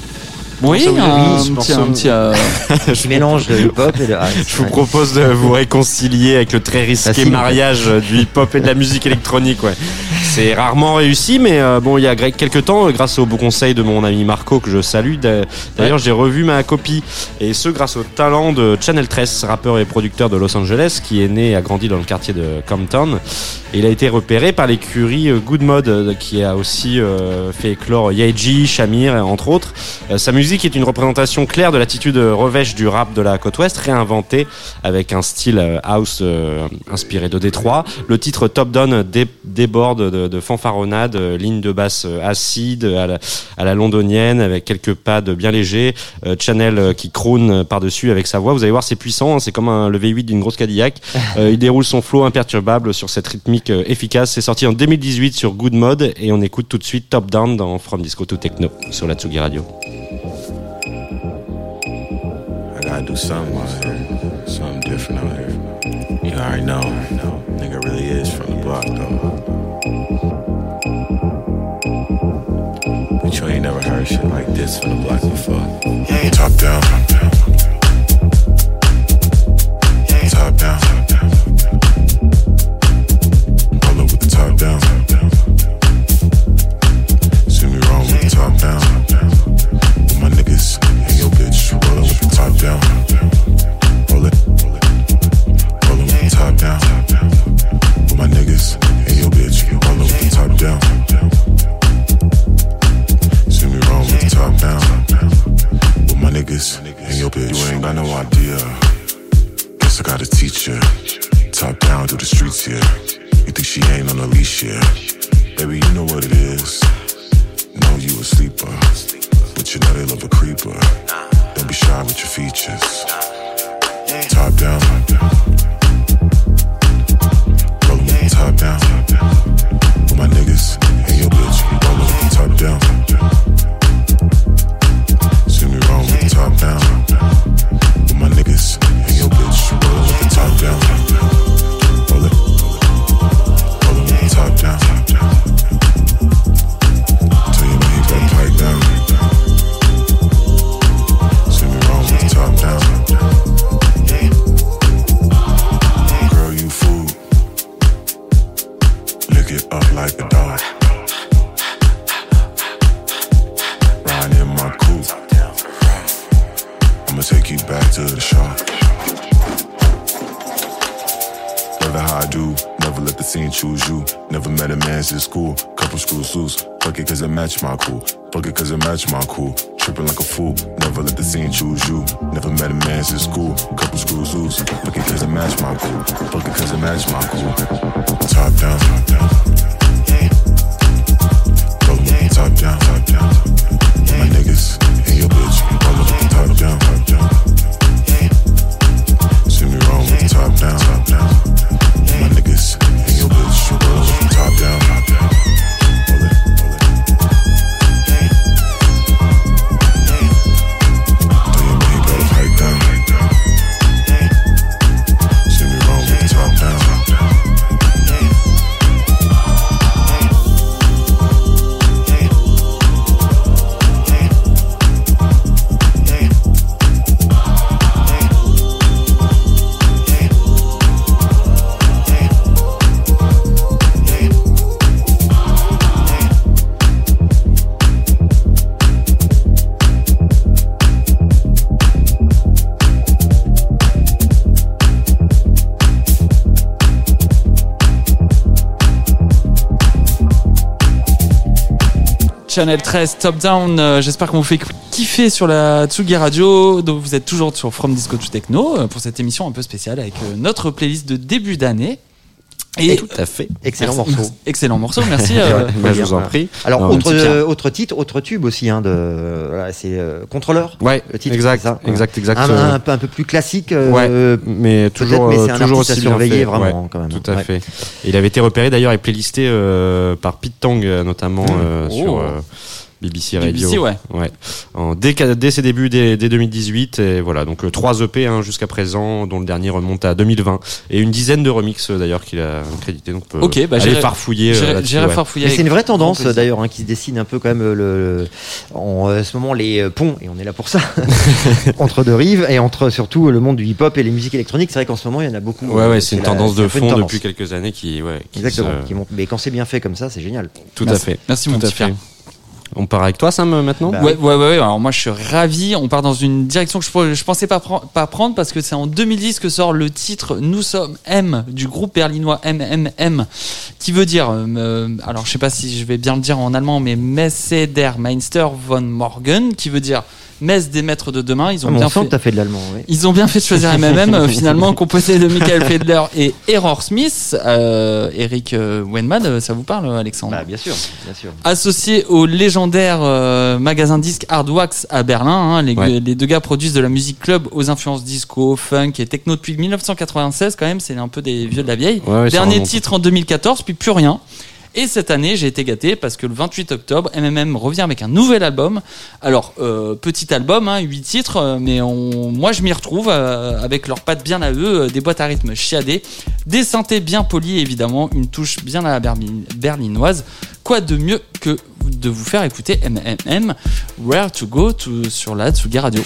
Speaker 2: Oui,
Speaker 4: de
Speaker 2: un, petit, un petit, euh,
Speaker 3: Qui mélange le hip-hop et house.
Speaker 4: Je vous propose de vous réconcilier avec le très risqué
Speaker 3: Facile,
Speaker 4: mariage euh, du hip-hop et de la musique électronique. Ouais. C'est rarement réussi, mais euh, bon, il y a quelques temps, euh, grâce au beau conseil de mon ami Marco que je salue, d'a- d'ailleurs j'ai revu ma copie et ce grâce au talent de Channel 13, rappeur et producteur de Los Angeles, qui est né et a grandi dans le quartier de Compton. Et il a été repéré par l'écurie euh, Good Mod, euh, qui a aussi euh, fait éclore Yeji, Shamir, entre autres. Euh, sa musique est une représentation claire de l'attitude revêche du rap de la côte ouest, réinventée avec un style house inspiré de Détroit. Le titre Top Down dé- déborde de, de fanfaronnades, euh, ligne de basse euh, acide à la, à la londonienne, avec quelques pads bien légers. Euh, Channel euh, qui croune euh, par-dessus avec sa voix. Vous allez voir, c'est puissant, hein, c'est comme un, le V8 d'une grosse Cadillac. Euh, il déroule son flow imperturbable sur cette rythmique efficace. C'est sorti en 2018 sur Good Mode et on écoute tout de suite Top Down dans From Disco to Techno sur la Tsugi Radio.
Speaker 8: I gotta do something out here. Something different out here. You already know. Nigga really is from the block though. But you never heard shit like this from the block before. Top down. Top
Speaker 2: Channel 13 Top Down. Euh, J'espère qu'on vous fait kiffer sur la Tsugi Radio. Donc vous êtes toujours sur From Disco to Techno euh, pour cette émission un peu spéciale avec euh, notre playlist de début d'année. Et
Speaker 3: Tout à fait. Excellent
Speaker 2: Merci.
Speaker 3: morceau.
Speaker 2: Excellent morceau, merci. euh,
Speaker 4: je vous en prie.
Speaker 3: Alors,
Speaker 4: Non,
Speaker 3: autre, euh, autre titre, autre tube aussi, hein, de, voilà, c'est euh, Contrôleur.
Speaker 4: Ouais,
Speaker 3: Le titre,
Speaker 4: exact,
Speaker 3: c'est ça
Speaker 4: exact, exact.
Speaker 3: Un,
Speaker 4: euh,
Speaker 3: un peu, un peu plus classique. euh,
Speaker 4: Ouais, mais toujours,
Speaker 3: mais
Speaker 4: euh,
Speaker 3: c'est
Speaker 4: toujours
Speaker 3: à
Speaker 4: aussi bien
Speaker 3: surveiller
Speaker 4: fait.
Speaker 3: vraiment,
Speaker 4: Ouais,
Speaker 3: quand même.
Speaker 4: Tout à
Speaker 3: Ouais.
Speaker 4: fait. Et il avait été repéré d'ailleurs et playlisté euh, par Pete Tong euh, notamment euh,
Speaker 2: Oh.
Speaker 4: sur euh, BBC Radio.
Speaker 2: BBC, ouais.
Speaker 4: Ouais. En, dès, ses débuts, dès, dès 2018, et voilà. Donc euh, trois EP hein, jusqu'à présent, dont le dernier remonte à 2020, et une dizaine de remixes euh, d'ailleurs qu'il a crédité. Donc on peut
Speaker 2: Ok, bah,
Speaker 4: aller farfouiller. euh,
Speaker 2: J'irai
Speaker 4: ouais.
Speaker 2: farfouiller
Speaker 3: c'est une vraie tendance d'ailleurs hein, qui se dessine un peu quand même le, le- en euh, ce moment les ponts et on est là pour ça entre deux rives et entre surtout le monde du hip-hop et les musiques électroniques. C'est vrai qu'en ce moment il y en a beaucoup.
Speaker 4: Ouais, ouais, c'est une
Speaker 3: la-
Speaker 4: tendance de fond
Speaker 3: tendance.
Speaker 4: depuis quelques années qui, ouais, qui
Speaker 3: Exactement.
Speaker 4: se-
Speaker 3: qui monte. Mais quand c'est bien fait comme ça, c'est génial.
Speaker 4: Tout
Speaker 2: Merci.
Speaker 4: à fait.
Speaker 2: Merci, mon
Speaker 4: Tout à fait. On part avec toi, Sam, maintenant
Speaker 3: Bah,
Speaker 2: Ouais, ouais, ouais, ouais. Alors moi, je suis ravi. On part dans une direction que je, je pensais pas prendre parce que c'est en 2010 que sort le titre Nous sommes M du groupe berlinois MMM, qui veut dire, euh, euh, alors je sais pas si je vais bien le dire en allemand, mais Messe der Meister von Morgen, qui veut dire Messe des maîtres de demain. Ils ont
Speaker 3: Ah,
Speaker 2: bien fait.
Speaker 3: t'as fait de l'allemand. Oui.
Speaker 2: Ils ont bien fait de choisir MMM, finalement, composé de Michael Fedler et Error Smith. Euh, Eric euh, Wenman, ça vous parle, Alexandre
Speaker 3: Bah, bien sûr, bien sûr.
Speaker 2: Associé au légendaire euh, magasin disque Hardwax à Berlin, hein, les,
Speaker 4: Ouais.
Speaker 2: les deux gars produisent de la musique club aux influences disco, funk et techno depuis 1996 quand même, c'est un peu des vieux de la vieille.
Speaker 4: Ouais, ouais, ça
Speaker 2: Dernier titre en 2014, puis plus rien. Et cette année, j'ai été gâté parce que le 28 octobre, MMM revient avec un nouvel album. Alors, euh, petit album, hein, 8 titres, euh, mais moi je m'y retrouve euh, avec leurs pattes bien à eux, des boîtes à rythme chiadées, des synthés bien polis évidemment, une touche bien à la berli- berlinoise. Quoi de mieux que de vous faire écouter MMM Where to Go sur la Tsugi Radio.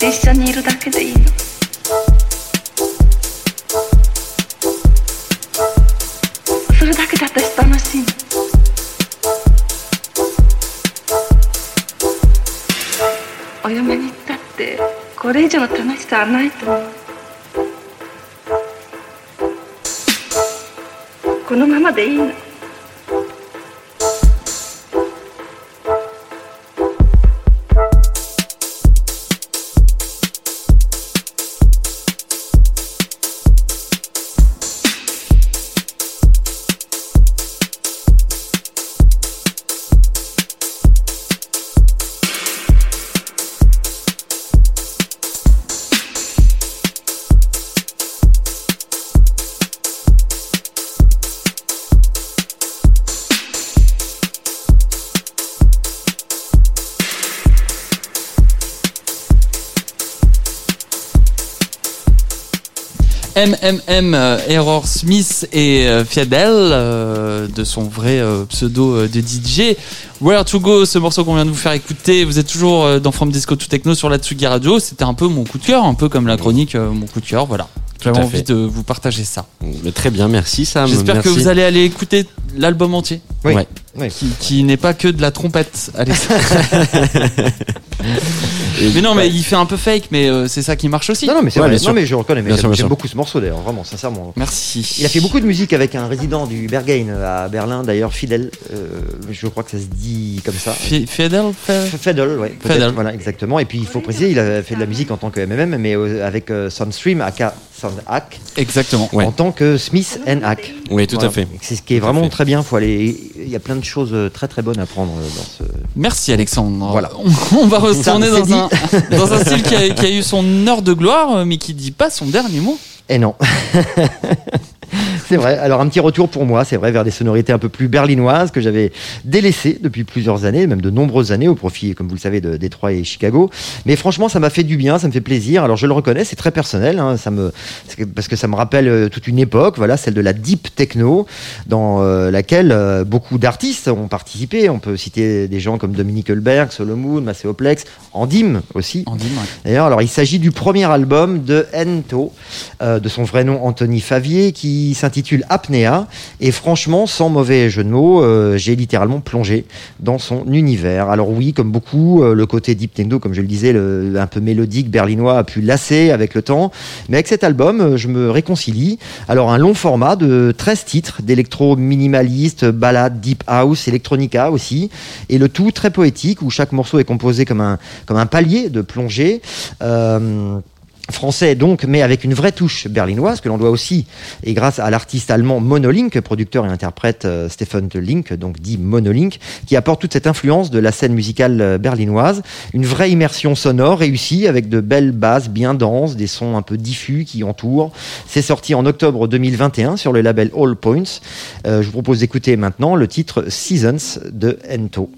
Speaker 9: 一緒にいるだけでいいの。それだけで私楽しいの。お嫁に行ったってこれ以上の楽しさはないと思う。このままでいいの。
Speaker 2: MMM euh, Error Smith et euh, Fiadel euh, de son vrai euh, pseudo euh, de DJ. Where to go, ce morceau qu'on vient de vous faire écouter. Vous êtes toujours euh, dans From Disco to Techno sur la Tsugi Radio. C'était un peu mon coup de cœur, un peu comme la chronique euh, mon coup de cœur. Voilà. J'avais envie de vous partager ça.
Speaker 4: Mais très bien, merci Sam.
Speaker 2: J'espère que vous allez aller écouter l'album entier.
Speaker 3: Oui.
Speaker 4: Ouais.
Speaker 3: Oui.
Speaker 2: Qui, qui n'est pas que de la trompette. Allez. mais non, mais il fait un peu fake, mais euh, c'est ça qui marche aussi.
Speaker 3: Non, non, mais c'est
Speaker 4: Ouais,
Speaker 3: vrai.
Speaker 4: bien sûr.
Speaker 3: Non, mais je reconnais. Mais
Speaker 4: Bien sûr,
Speaker 3: j'aime
Speaker 4: bien
Speaker 3: j'aime
Speaker 4: sûr.
Speaker 3: beaucoup ce morceau d'ailleurs, vraiment, sincèrement.
Speaker 2: Merci.
Speaker 3: Il a fait beaucoup de musique avec un résident du Berghain à Berlin, d'ailleurs, Fidel. euh, je crois que ça se dit comme ça.
Speaker 2: Fi-
Speaker 3: Fedel, ouais, peut-être,
Speaker 2: Fedel.
Speaker 3: voilà, exactement. Et puis il faut préciser, il a fait de la musique en tant que MMM, mais euh, avec euh, Sunstream, aka Soundhack,
Speaker 2: Exactement.
Speaker 4: Ouais.
Speaker 3: en tant que Smith and Hack.
Speaker 4: Oui, tout à fait.
Speaker 3: C'est ce qui est vraiment
Speaker 4: fait.
Speaker 3: très bien. Faut aller. Il y a plein de choses euh, très très bonnes à prendre euh, dans ce.
Speaker 2: Merci Alexandre.
Speaker 3: Voilà.
Speaker 2: On, on va retourner dans un, dans un style qui a, qui a eu son heure de gloire, euh, mais qui dit pas son dernier mot.
Speaker 3: Et non. c'est vrai. Alors un petit retour pour moi, c'est vrai, vers des sonorités un peu plus berlinoises que j'avais délaissées depuis plusieurs années, même de nombreuses années, au profit, comme vous le savez, de Détroit et Chicago. Mais franchement, ça m'a fait du bien, ça me fait plaisir. Alors je le reconnais, c'est très personnel, hein, ça me, parce que ça me rappelle euh, toute une époque, voilà, celle de la deep techno, dans euh, laquelle euh, beaucoup d'artistes ont participé. On peut citer des gens comme Dominique Hulberg, Solomon, Macéoplex, Andim aussi.
Speaker 2: En dîme, ouais.
Speaker 3: D'ailleurs, alors il s'agit du premier album de Ento, euh, de son vrai nom Anthony Favier, qui s'intitule Apnea. Et franchement, sans mauvais jeu de mots, euh, j'ai littéralement plongé dans son univers. Alors oui, comme beaucoup, euh, le côté deep techno, comme je le disais, un peu mélodique berlinois a pu lasser avec le temps. Mais avec cet album, euh, je me réconcilie. Alors un long format de 13 titres d'électro minimaliste, ballade, deep house, electronica aussi. Et le tout très poétique, où chaque morceau est composé comme un, comme un palier de plongée. Français donc, mais avec une vraie touche berlinoise que l'on doit aussi, et grâce à l'artiste allemand Monolink, producteur et interprète euh, Stephen Link, donc dit Monolink, qui apporte toute cette influence de la scène musicale euh, berlinoise, une vraie immersion sonore réussie avec de belles basses bien denses, des sons un peu diffus qui entourent. C'est sorti en octobre 2021 sur le label All Points. Euh, je vous propose d'écouter maintenant le titre Seasons de Ento.「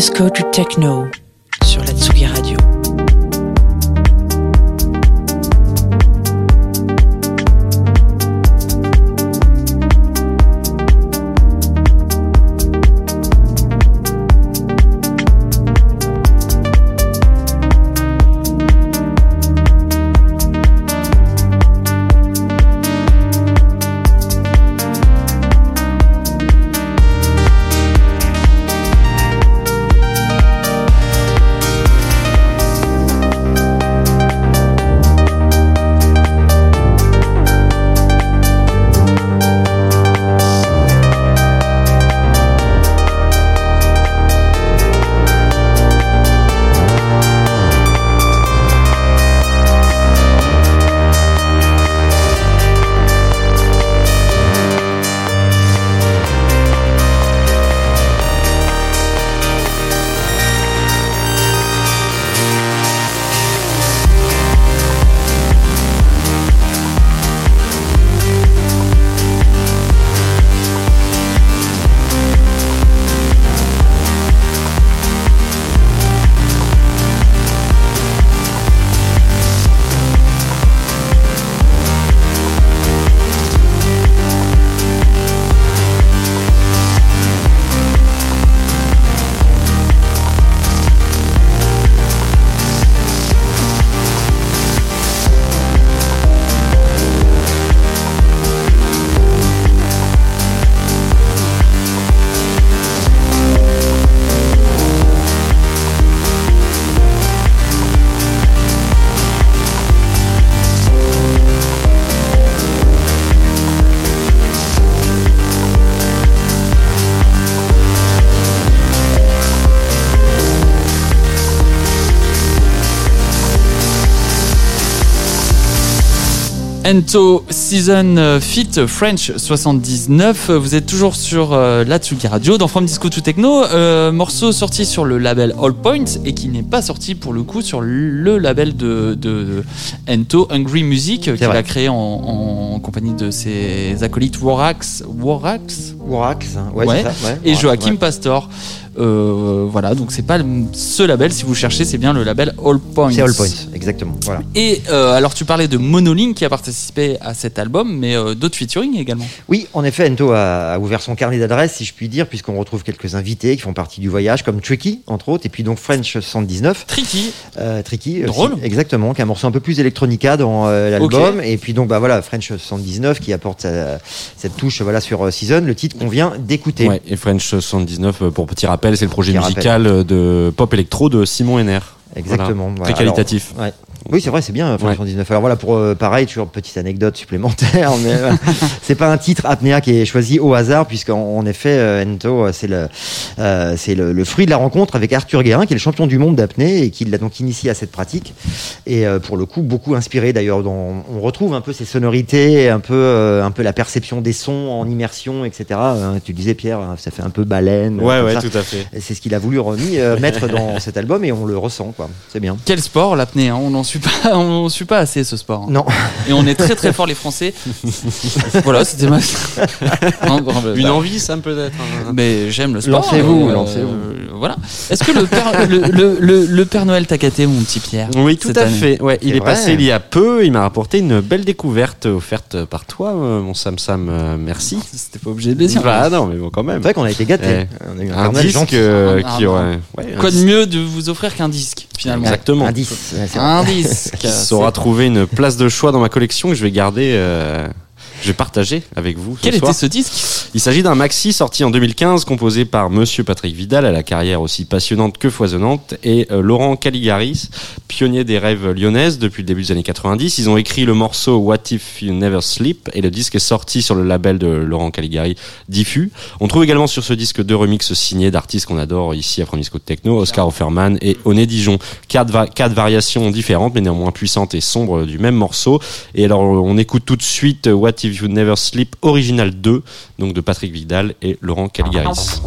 Speaker 1: disco to techno
Speaker 2: Ento Season Fit French 79. Vous êtes toujours sur euh, la Tsugi Radio dans From Disco to Techno. Euh, morceau sorti sur le label All Points et qui n'est pas sorti pour le coup sur le label de, de Ento Hungry Music qu'il a créé en, en compagnie de ses acolytes Warax, Warax
Speaker 3: Warax, ouais,
Speaker 2: Ouais.
Speaker 3: c'est ça, ouais.
Speaker 2: et Joachim
Speaker 3: ouais.
Speaker 2: Pastor. Euh, voilà, donc c'est pas ce label. Si vous cherchez, c'est bien le label All Points.
Speaker 3: C'est All Points, exactement. Voilà.
Speaker 2: Et euh, alors tu parlais de Monolink qui a participé à cet album, mais euh, d'autres featuring également.
Speaker 3: Oui, en effet, Ento a, a ouvert son carnet d'adresses, si je puis dire, puisqu'on retrouve quelques invités qui font partie du voyage, comme Tricky, entre autres, et puis donc French 79.
Speaker 2: Tricky.
Speaker 3: Euh, Tricky, aussi,
Speaker 2: Drôle.
Speaker 3: exactement, qui est un morceau un peu plus électronica dans euh, l'album. Et puis donc, bah voilà, French 79 qui apporte euh, cette touche voilà, sur euh, Season, le titre qu'on vient d'écouter.
Speaker 4: Ouais, et French 79, euh, pour petit rappel, c'est le projet musical de pop électro de Simon Henner.
Speaker 3: Exactement.
Speaker 4: Voilà.
Speaker 3: voilà.
Speaker 4: Très qualitatif.
Speaker 3: Alors, ouais. Oui, c'est vrai, c'est bien, French
Speaker 4: Ouais.
Speaker 3: 79. Alors voilà, pour euh, pareil, toujours petite anecdote supplémentaire, mais euh, c'est pas un titre apnéa qui est choisi au hasard, puisqu'en en effet, euh, Ento, euh, c'est le, c'est le, le fruit de la rencontre avec Arthur Guérin, qui est le champion du monde d'apnée et qui l'a donc initié à cette pratique. Et pour le coup, beaucoup inspiré d'ailleurs. On retrouve un peu ces sonorités, un peu, un peu la perception des sons en immersion, etc. Tu disais Pierre, hein, ça fait un peu baleine.
Speaker 4: Ouais, ouais,
Speaker 3: ça.
Speaker 4: tout à fait.
Speaker 3: C'est ce qu'il a voulu remis, mettre dans cet album et on le ressent, quoi. C'est bien.
Speaker 2: Quel sport l'apnée, hein on n'en suit pas, on n'en suit pas assez ce sport. hein.
Speaker 3: Non.
Speaker 2: Et on est très très fort les Français. voilà, c'était ma.
Speaker 4: Une envie, ça peut-être. hein.
Speaker 2: Mais j'aime le sport.
Speaker 3: Lancez-vous,
Speaker 2: euh,
Speaker 3: lancez-vous.
Speaker 2: Voilà. Est-ce que le Père, le, le- le- le Père Noël t'a gâté, mon petit Pierre
Speaker 4: Oui, tout à
Speaker 2: année?
Speaker 4: fait. Ouais, il est passé il y a peu. Il m'a rapporté une belle découverte offerte par toi, euh, mon Sam Sam. euh, merci.
Speaker 2: C'était pas obligé de le dire.
Speaker 4: Bah non, mais bon, quand même.
Speaker 3: C'est vrai qu'on a été. On a eu un,
Speaker 4: disque euh,
Speaker 2: Ah,
Speaker 4: qui
Speaker 2: non.
Speaker 4: aurait. ouais,
Speaker 2: Quoi de mieux de vous offrir qu'un disque, finalement
Speaker 4: Exactement.
Speaker 3: Un 10. ouais, c'est vrai.
Speaker 2: Un disque.
Speaker 4: qui saura trouver une place de choix dans ma collection que je vais garder, euh, je vais partager avec vous. ce
Speaker 2: Quel
Speaker 4: soir.
Speaker 2: était ce disque
Speaker 4: Il s'agit d'un maxi sorti en 2015, composé par Monsieur Patrick Vidal, à la carrière aussi passionnante que foisonnante, et euh, Laurent Caligaris, pionnier des rêves lyonnaises depuis le début des années 90. Ils ont écrit le morceau What If You Never Sleep, et le disque est sorti sur le label de Laurent Caligari, Diffus. On trouve également sur ce disque deux remixes signés d'artistes qu'on adore ici à Francisco de Techno, Oscar Offerman et Oné Dijon. Quatre, va- quatre variations différentes, mais néanmoins puissantes et sombres du même morceau. Et alors, on écoute tout de suite What If If You Never Sleep Original 2, donc de Patrick Vidal et Laurent Caligaris.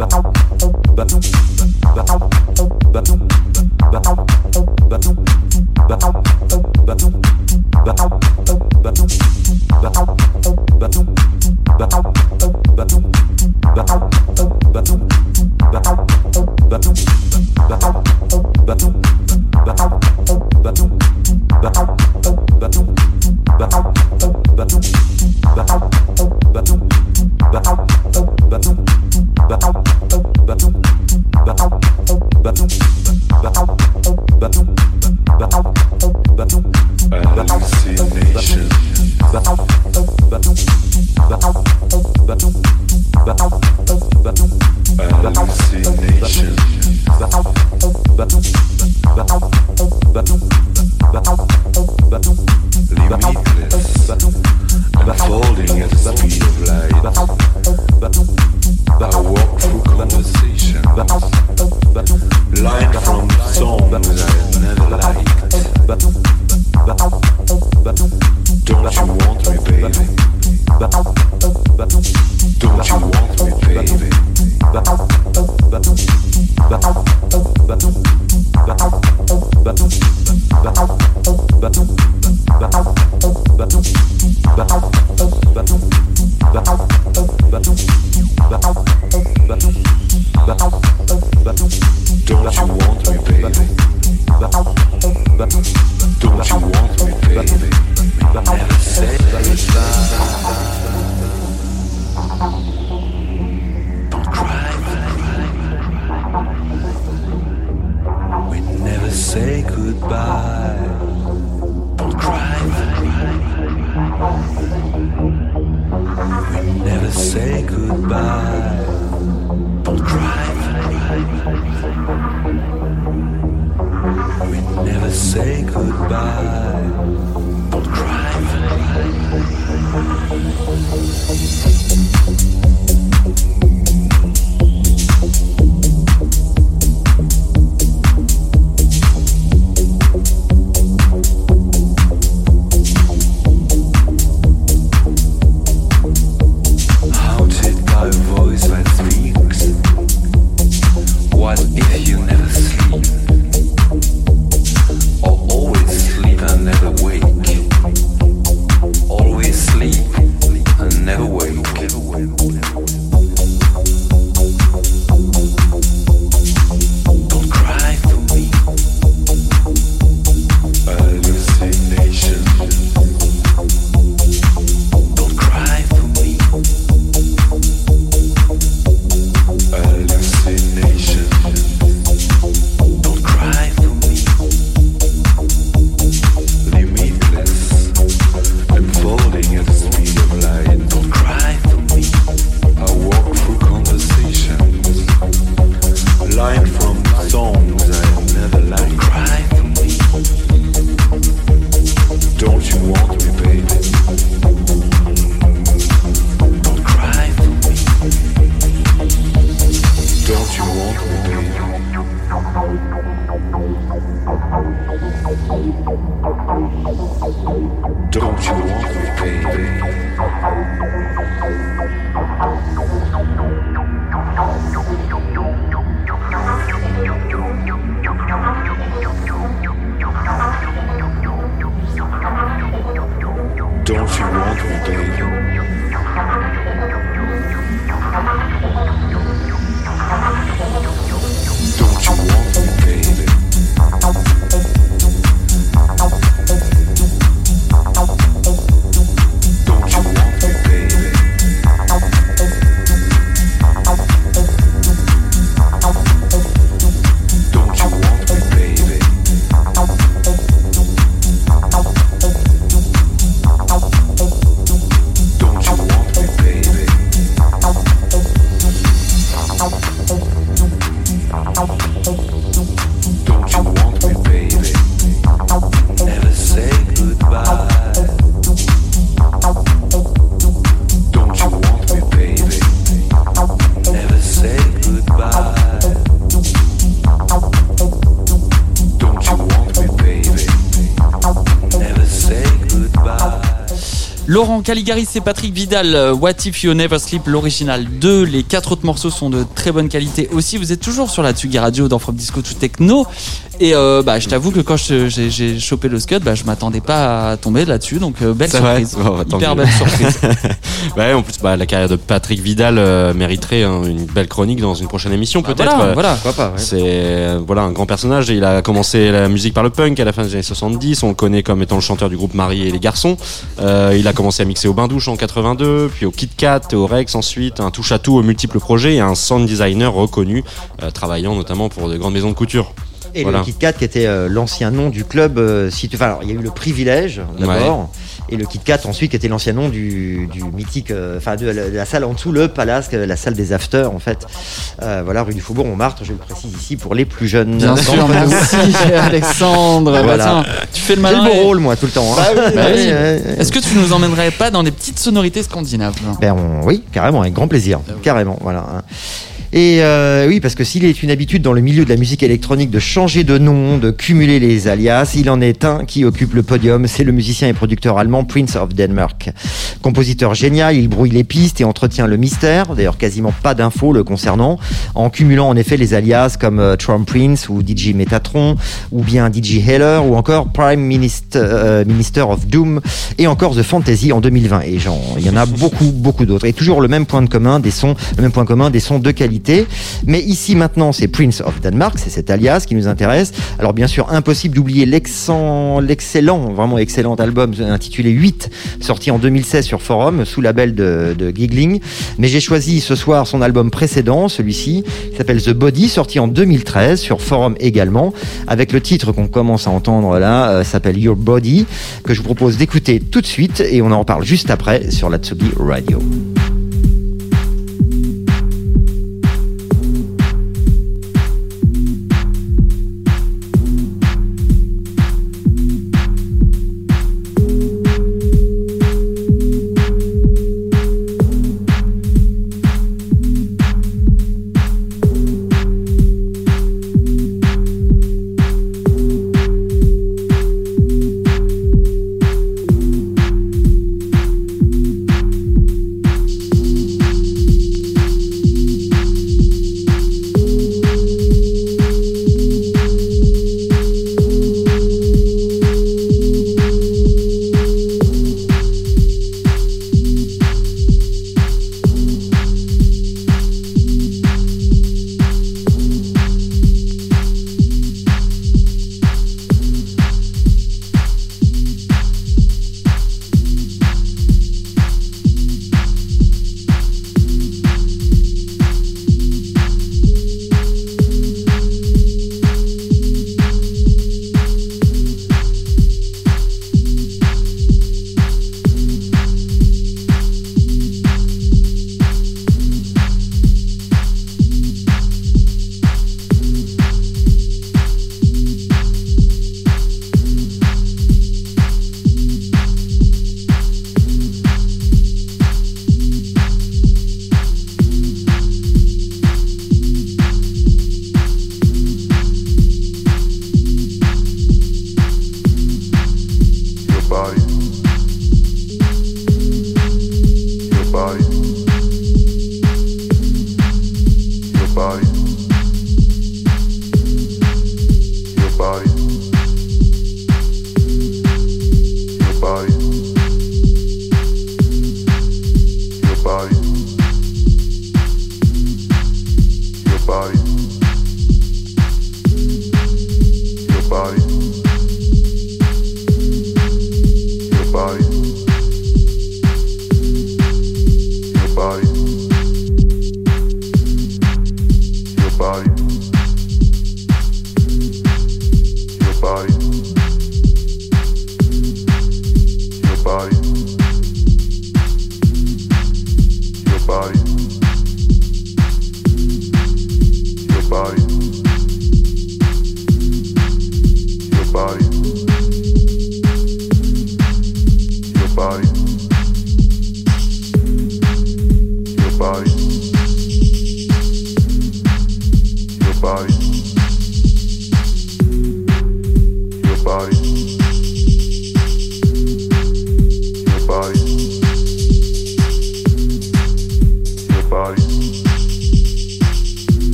Speaker 10: But don't
Speaker 2: Laurent Caligaris et Patrick Vidal, euh, What If You Never Sleep, l'original 2. Les quatre autres morceaux sont de très bonne qualité aussi. Vous êtes toujours sur la Tsugi Radio dans From Disco to Techno. Et euh, bah, je t'avoue que quand j'ai chopé le scud, bah, je m'attendais pas à tomber là-dessus. Donc euh, belle
Speaker 4: C'est vrai
Speaker 2: surprise.
Speaker 4: Oh, bah, tant
Speaker 2: Hyper
Speaker 4: mieux.
Speaker 2: belle surprise.
Speaker 4: Ouais, en plus, bah, la carrière de Patrick Vidal euh, mériterait hein, une belle chronique dans une prochaine émission,
Speaker 2: Bah,
Speaker 4: peut-être.
Speaker 2: voilà,
Speaker 4: Euh,
Speaker 2: voilà.
Speaker 3: Pourquoi pas, ouais.
Speaker 4: C'est euh, voilà un grand personnage. Il a commencé la musique par le punk à la fin des années 70. On le connaît comme étant le chanteur du groupe Marie et les garçons. Euh, il a commencé à mixer au Bain Douche en 82, puis au Kit Kat, au Rex ensuite, un touche à tout aux multiples projets et un sound designer reconnu, euh, travaillant notamment pour de grandes maisons de couture.
Speaker 3: Et
Speaker 4: Voilà.
Speaker 3: le Kit Kat qui était euh, l'ancien nom du club euh, situé. Enfin, alors, il y a eu le privilège d'abord, et le Kit Kat ensuite qui était l'ancien nom du, du mythique, euh, enfin de, la, de la salle en dessous, le Palace, euh, la salle des afters en fait. Euh, voilà, rue du Faubourg Montmartre, je le précise ici pour les plus jeunes.
Speaker 2: Bien sûr, merci Alexandre. Bah,
Speaker 3: Voilà.
Speaker 2: tiens, tu fais le
Speaker 3: J'ai
Speaker 2: malin.
Speaker 3: le beau
Speaker 2: et-
Speaker 3: rôle moi tout le temps. hein.
Speaker 2: Bah oui.
Speaker 3: Ouais, ouais.
Speaker 2: Est-ce que tu nous emmènerais pas dans les petites sonorités scandinaves?
Speaker 3: Ben on- oui, carrément, avec grand plaisir, carrément, voilà. Et euh, oui, parce que s'il est une habitude dans le milieu de la musique électronique de changer de nom, de cumuler les alias, il en est un qui occupe le podium, c'est le musicien et producteur allemand Prince of Denmark. Compositeur génial, il brouille les pistes et entretient le mystère, d'ailleurs quasiment pas d'infos le concernant, en cumulant en effet les alias comme euh, Trump Prince ou DJ Metatron, ou bien DJ Heller, ou encore Prime Minister, euh, Minister of Doom, et encore The Fantasy en 2020. Et il y en a beaucoup, beaucoup d'autres. Et toujours le même point de commun, des sons, le même point commun, des sons de qualité. Mais ici maintenant, c'est Prince of Denmark, c'est cet alias qui nous intéresse. Alors bien sûr, impossible d'oublier l'excellent, vraiment excellent album intitulé 8, sorti en 2016 sur Forum, sous label de, de Giggling. Mais j'ai choisi ce soir son album précédent, celui-ci, qui s'appelle The Body, sorti en 2013 sur Forum également, avec le titre qu'on commence à entendre là, euh, s'appelle Your Body, que je vous propose d'écouter tout de suite et on en reparle juste après sur la Tsugi Radio.
Speaker 8: Body.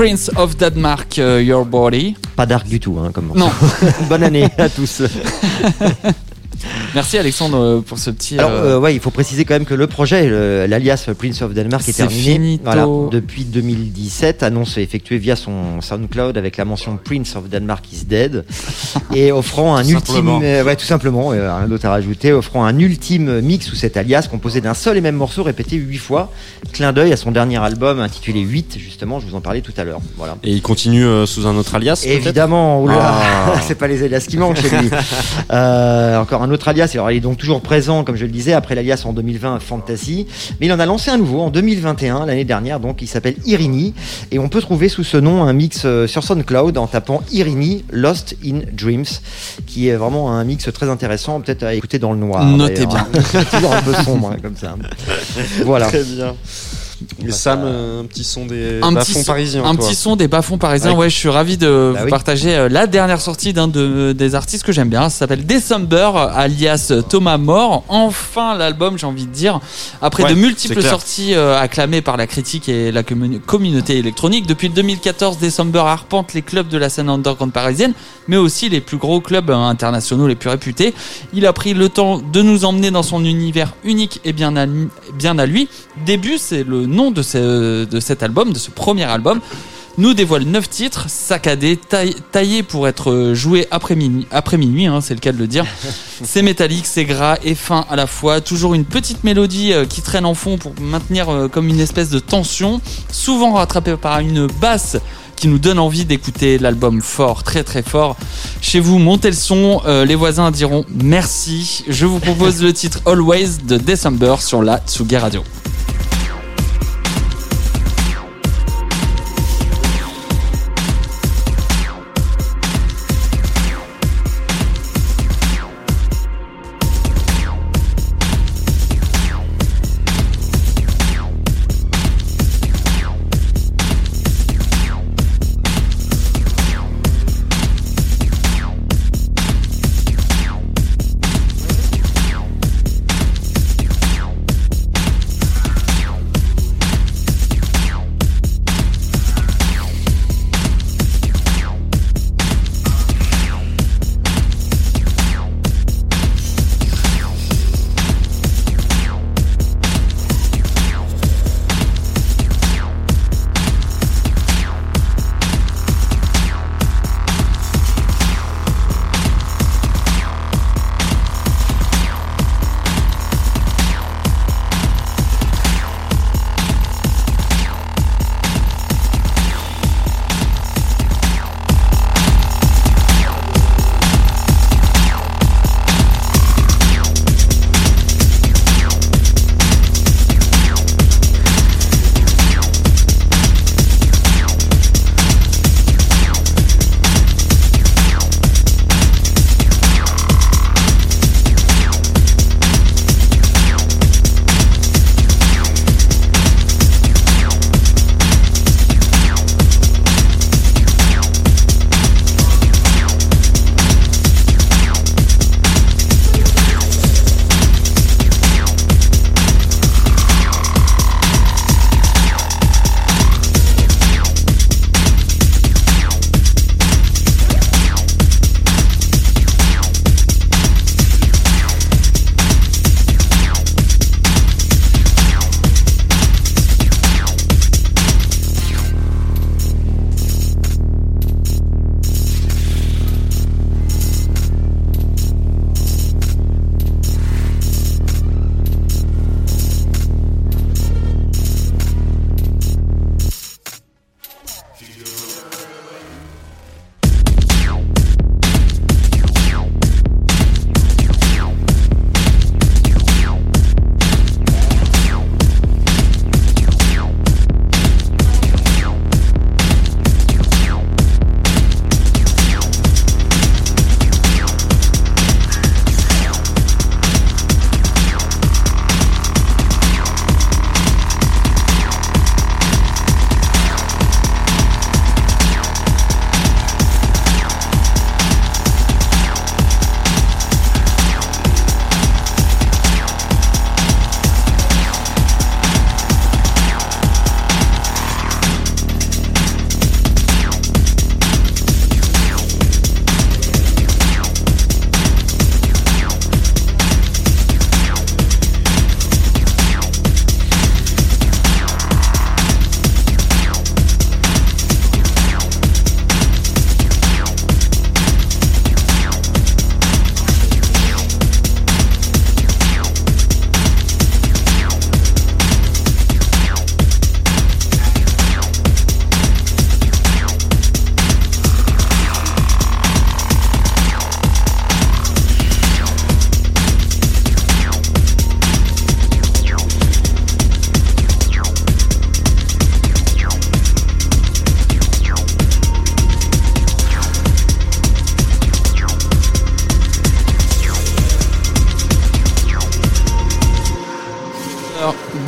Speaker 2: Prince of Denmark, euh, Your Body.
Speaker 3: Pas dark du tout, hein, comme
Speaker 2: Non.
Speaker 3: Bonne année à tous.
Speaker 2: Merci Alexandre euh, pour ce petit.
Speaker 3: Alors,
Speaker 2: euh,
Speaker 3: euh, ouais, il faut préciser quand même que le projet, l'alias Prince of Denmark, est
Speaker 2: C'est
Speaker 3: terminé. Voilà, depuis 2017. Annonce effectuée via son SoundCloud avec la mention Prince of Denmark is dead et offrant un
Speaker 4: Tout
Speaker 3: ultime,
Speaker 4: simplement.
Speaker 3: euh, ouais, tout simplement, euh, rien d'autre à rajouter, offrant un ultime mix sous cet alias composé d'un seul et même morceau répété huit fois. Clin d'œil à son dernier album intitulé 8 justement. Je vous en parlais tout à l'heure. Voilà.
Speaker 4: Et il continue euh, sous un autre alias
Speaker 3: Évidemment,
Speaker 4: Ah.
Speaker 3: c'est pas les alias qui manquent chez lui. Euh, encore un autre alias. Alors, il est donc toujours présent, comme je le disais, après l'alias en 2020 Fantasy. Mais il en a lancé un nouveau en 2021, l'année dernière. Donc, il s'appelle Irini. Et on peut trouver sous ce nom un mix euh, sur SoundCloud en tapant Irini Lost in Dreams, qui est vraiment un mix très intéressant, peut-être à écouter dans le noir.
Speaker 2: Notez
Speaker 3: d'ailleurs. toujours un peu sombre, hein, comme ça. Voilà.
Speaker 4: Très bien. Et Sam, euh, un petit son des
Speaker 2: un
Speaker 4: bas
Speaker 2: petit
Speaker 4: fonds
Speaker 2: son,
Speaker 4: parisiens.
Speaker 2: un
Speaker 4: toi.
Speaker 2: petit son des bas-fonds parisiens.
Speaker 4: Ouais.
Speaker 2: Ouais, je suis ravi de
Speaker 3: Bah
Speaker 2: vous
Speaker 3: oui.
Speaker 2: partager euh, la dernière sortie d'un de, des artistes que j'aime bien. Ça s'appelle December, alias Thomas More. Enfin, l'album, j'ai envie de dire. Après
Speaker 4: Ouais,
Speaker 2: de multiples sorties euh, acclamées par la critique et la commu- communauté électronique, depuis le 2014, December arpente les clubs de la scène underground parisienne, mais aussi les plus gros clubs internationaux les plus réputés. Il a pris le temps de nous emmener dans son univers unique et bien à, bien à lui. Début, c'est le nom de, ce- de cet album, de ce premier album nous dévoile 9 titres saccadés, taillés pour être joués après minuit, après minuit hein, c'est le cas de le dire. c'est métallique, c'est gras et fin à la fois. Toujours une petite mélodie euh, qui traîne en fond pour maintenir euh, comme une espèce de tension, souvent rattrapée par une basse qui nous donne envie d'écouter l'album fort, très très fort. Chez vous, montez le son, euh, les voisins diront merci. Je vous propose le titre Always de December sur la Tsugi Radio.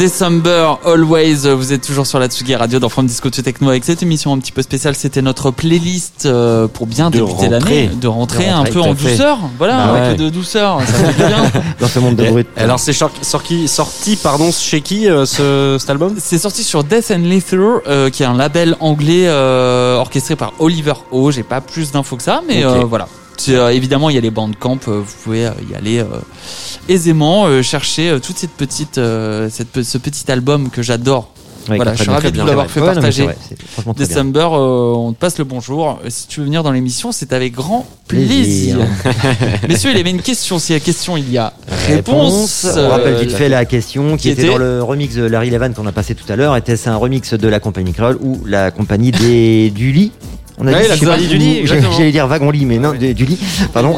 Speaker 2: December Always. Vous êtes toujours sur la Tsugi Radio dans From Disco to Techno avec cette émission un petit peu spéciale. C'était notre playlist euh, pour bien
Speaker 4: De
Speaker 2: débuter l'année, de rentrer un peu en
Speaker 3: fait.
Speaker 2: douceur. Voilà,
Speaker 4: Bah
Speaker 2: un peu de douceur. Ça fait bien.
Speaker 3: Dans ce monde de brut.
Speaker 4: Alors c'est sorti, sorti, pardon, chez qui euh, ce, cet album?
Speaker 2: C'est sorti sur Death and Lethal, euh, qui est un label anglais euh, orchestré par Oliver O. J'ai pas plus d'infos que ça, mais
Speaker 4: Ok.
Speaker 2: euh, voilà. Euh, évidemment, il y a les bandcamp, euh, vous pouvez euh, y aller euh, aisément, euh, chercher euh, toute cette petite, euh, cette, ce petit album que j'adore.
Speaker 3: Ouais,
Speaker 2: voilà, je suis ravi de vous l'avoir
Speaker 3: Ouais,
Speaker 2: fait partager.
Speaker 3: bien.
Speaker 2: December, euh, on te passe le bonjour. Si tu veux venir dans l'émission, c'est avec grand plaisir. Messieurs, il y avait une question. S'il y a question, il y a réponse.
Speaker 3: On rappelle
Speaker 2: Euh,
Speaker 3: vite fait la question qui,
Speaker 2: qui
Speaker 3: était,
Speaker 2: était
Speaker 3: dans le remix de Larry Levan qu'on a passé tout à l'heure. Était-ce un remix de la compagnie Créole ou la compagnie des du lit on a
Speaker 4: Ouais,
Speaker 3: dit
Speaker 4: la
Speaker 3: pas,
Speaker 4: du lit.
Speaker 3: J'allais dire wagon lit, mais non, du lit. Pardon.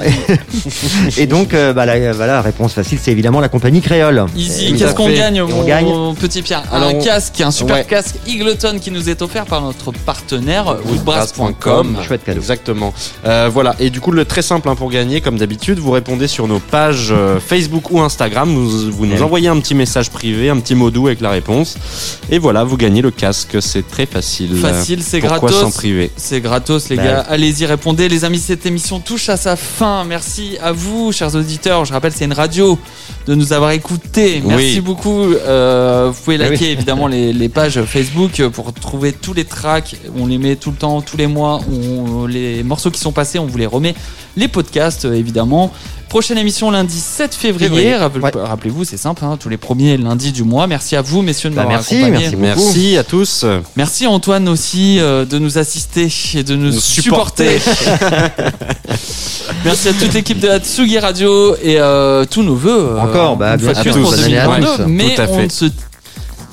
Speaker 3: Et donc, euh, bah, la, voilà, réponse facile, c'est évidemment la compagnie créole.
Speaker 2: Easy, qu'est-ce qu'on gagne,
Speaker 3: Et on
Speaker 2: mon
Speaker 3: gagne
Speaker 2: petit Pierre
Speaker 4: Alors,
Speaker 2: Un
Speaker 4: on-
Speaker 2: casque, un super
Speaker 4: Ouais.
Speaker 2: casque Eagleton qui nous est offert par notre partenaire woodbrass.com.
Speaker 3: Chouette cadeau.
Speaker 4: Exactement. Euh, voilà. Et du coup, le très simple hein, pour gagner, comme d'habitude, vous répondez sur nos pages euh, Facebook ou Instagram. Vous, vous nous envoyez un petit message privé, un petit mot doux avec la réponse. Et voilà, vous gagnez le casque. C'est très facile.
Speaker 2: Facile, c'est
Speaker 4: Pourquoi
Speaker 2: gratos.
Speaker 4: s'en priver?
Speaker 2: C'est gratos, les
Speaker 3: Bah
Speaker 2: gars. Allez-y, répondez. Les amis, cette émission touche à sa fin. Merci à vous, chers auditeurs. Je rappelle, c'est une radio de nous avoir écoutés. Merci
Speaker 4: Oui.
Speaker 2: beaucoup. Euh, vous pouvez
Speaker 3: Ah oui.
Speaker 2: liker évidemment les, les pages Facebook pour trouver tous les tracks. On les met tout le temps, tous les mois. On, les morceaux qui sont passés, on vous les remet. Les podcasts, euh, évidemment. Prochaine émission lundi 7 février.
Speaker 3: Février.
Speaker 2: Rappel-
Speaker 3: Ouais.
Speaker 2: Rappelez-vous, c'est simple, hein, tous les premiers lundis du mois. Merci à vous, messieurs, de
Speaker 3: Bah,
Speaker 2: m'avoir
Speaker 3: merci,
Speaker 2: accompagnés.
Speaker 3: merci.
Speaker 4: Merci à tous.
Speaker 2: Merci Antoine aussi euh, de nous assister et de nous,
Speaker 4: Nous
Speaker 2: supporter. Merci à toute l'équipe de la Tsugi Radio et euh, tous nos voeux. euh,
Speaker 3: Encore, bah, bien
Speaker 4: sûr, à
Speaker 2: 2022,
Speaker 3: tous.
Speaker 2: mais
Speaker 4: Tout à
Speaker 2: on
Speaker 4: fait.
Speaker 2: ne se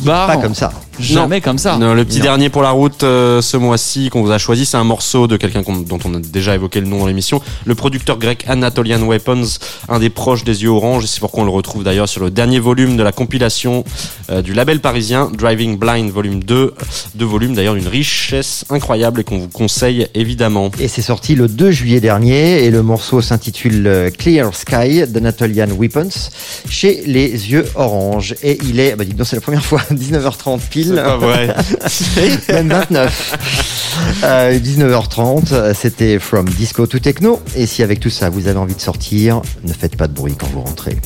Speaker 2: barre
Speaker 3: Pas comme ça.
Speaker 2: Jamais comme ça.
Speaker 4: Non, le petit
Speaker 3: Non.
Speaker 4: dernier pour la route euh, ce mois-ci qu'on vous a choisi, c'est un morceau de quelqu'un dont on a déjà évoqué le nom dans l'émission, le producteur grec Anatolian Weapons, un des proches des yeux orange. C'est pourquoi on le retrouve d'ailleurs sur le dernier volume de la compilation euh, du label parisien Driving Blind Volume 2, deux volumes d'ailleurs d'une richesse incroyable et qu'on vous conseille évidemment.
Speaker 3: Et c'est sorti le 2 juillet dernier et le morceau s'intitule euh, Clear Sky d'Anatolian Weapons chez Les Yeux Orange. Et il est, bah dites donc c'est la première fois, 19h30 pile.
Speaker 4: Vrai.
Speaker 3: Même 29. Euh, 19h30, euh, c'était From Disco to Techno. Et si avec tout ça vous avez envie de sortir, ne faites pas de bruit quand vous rentrez.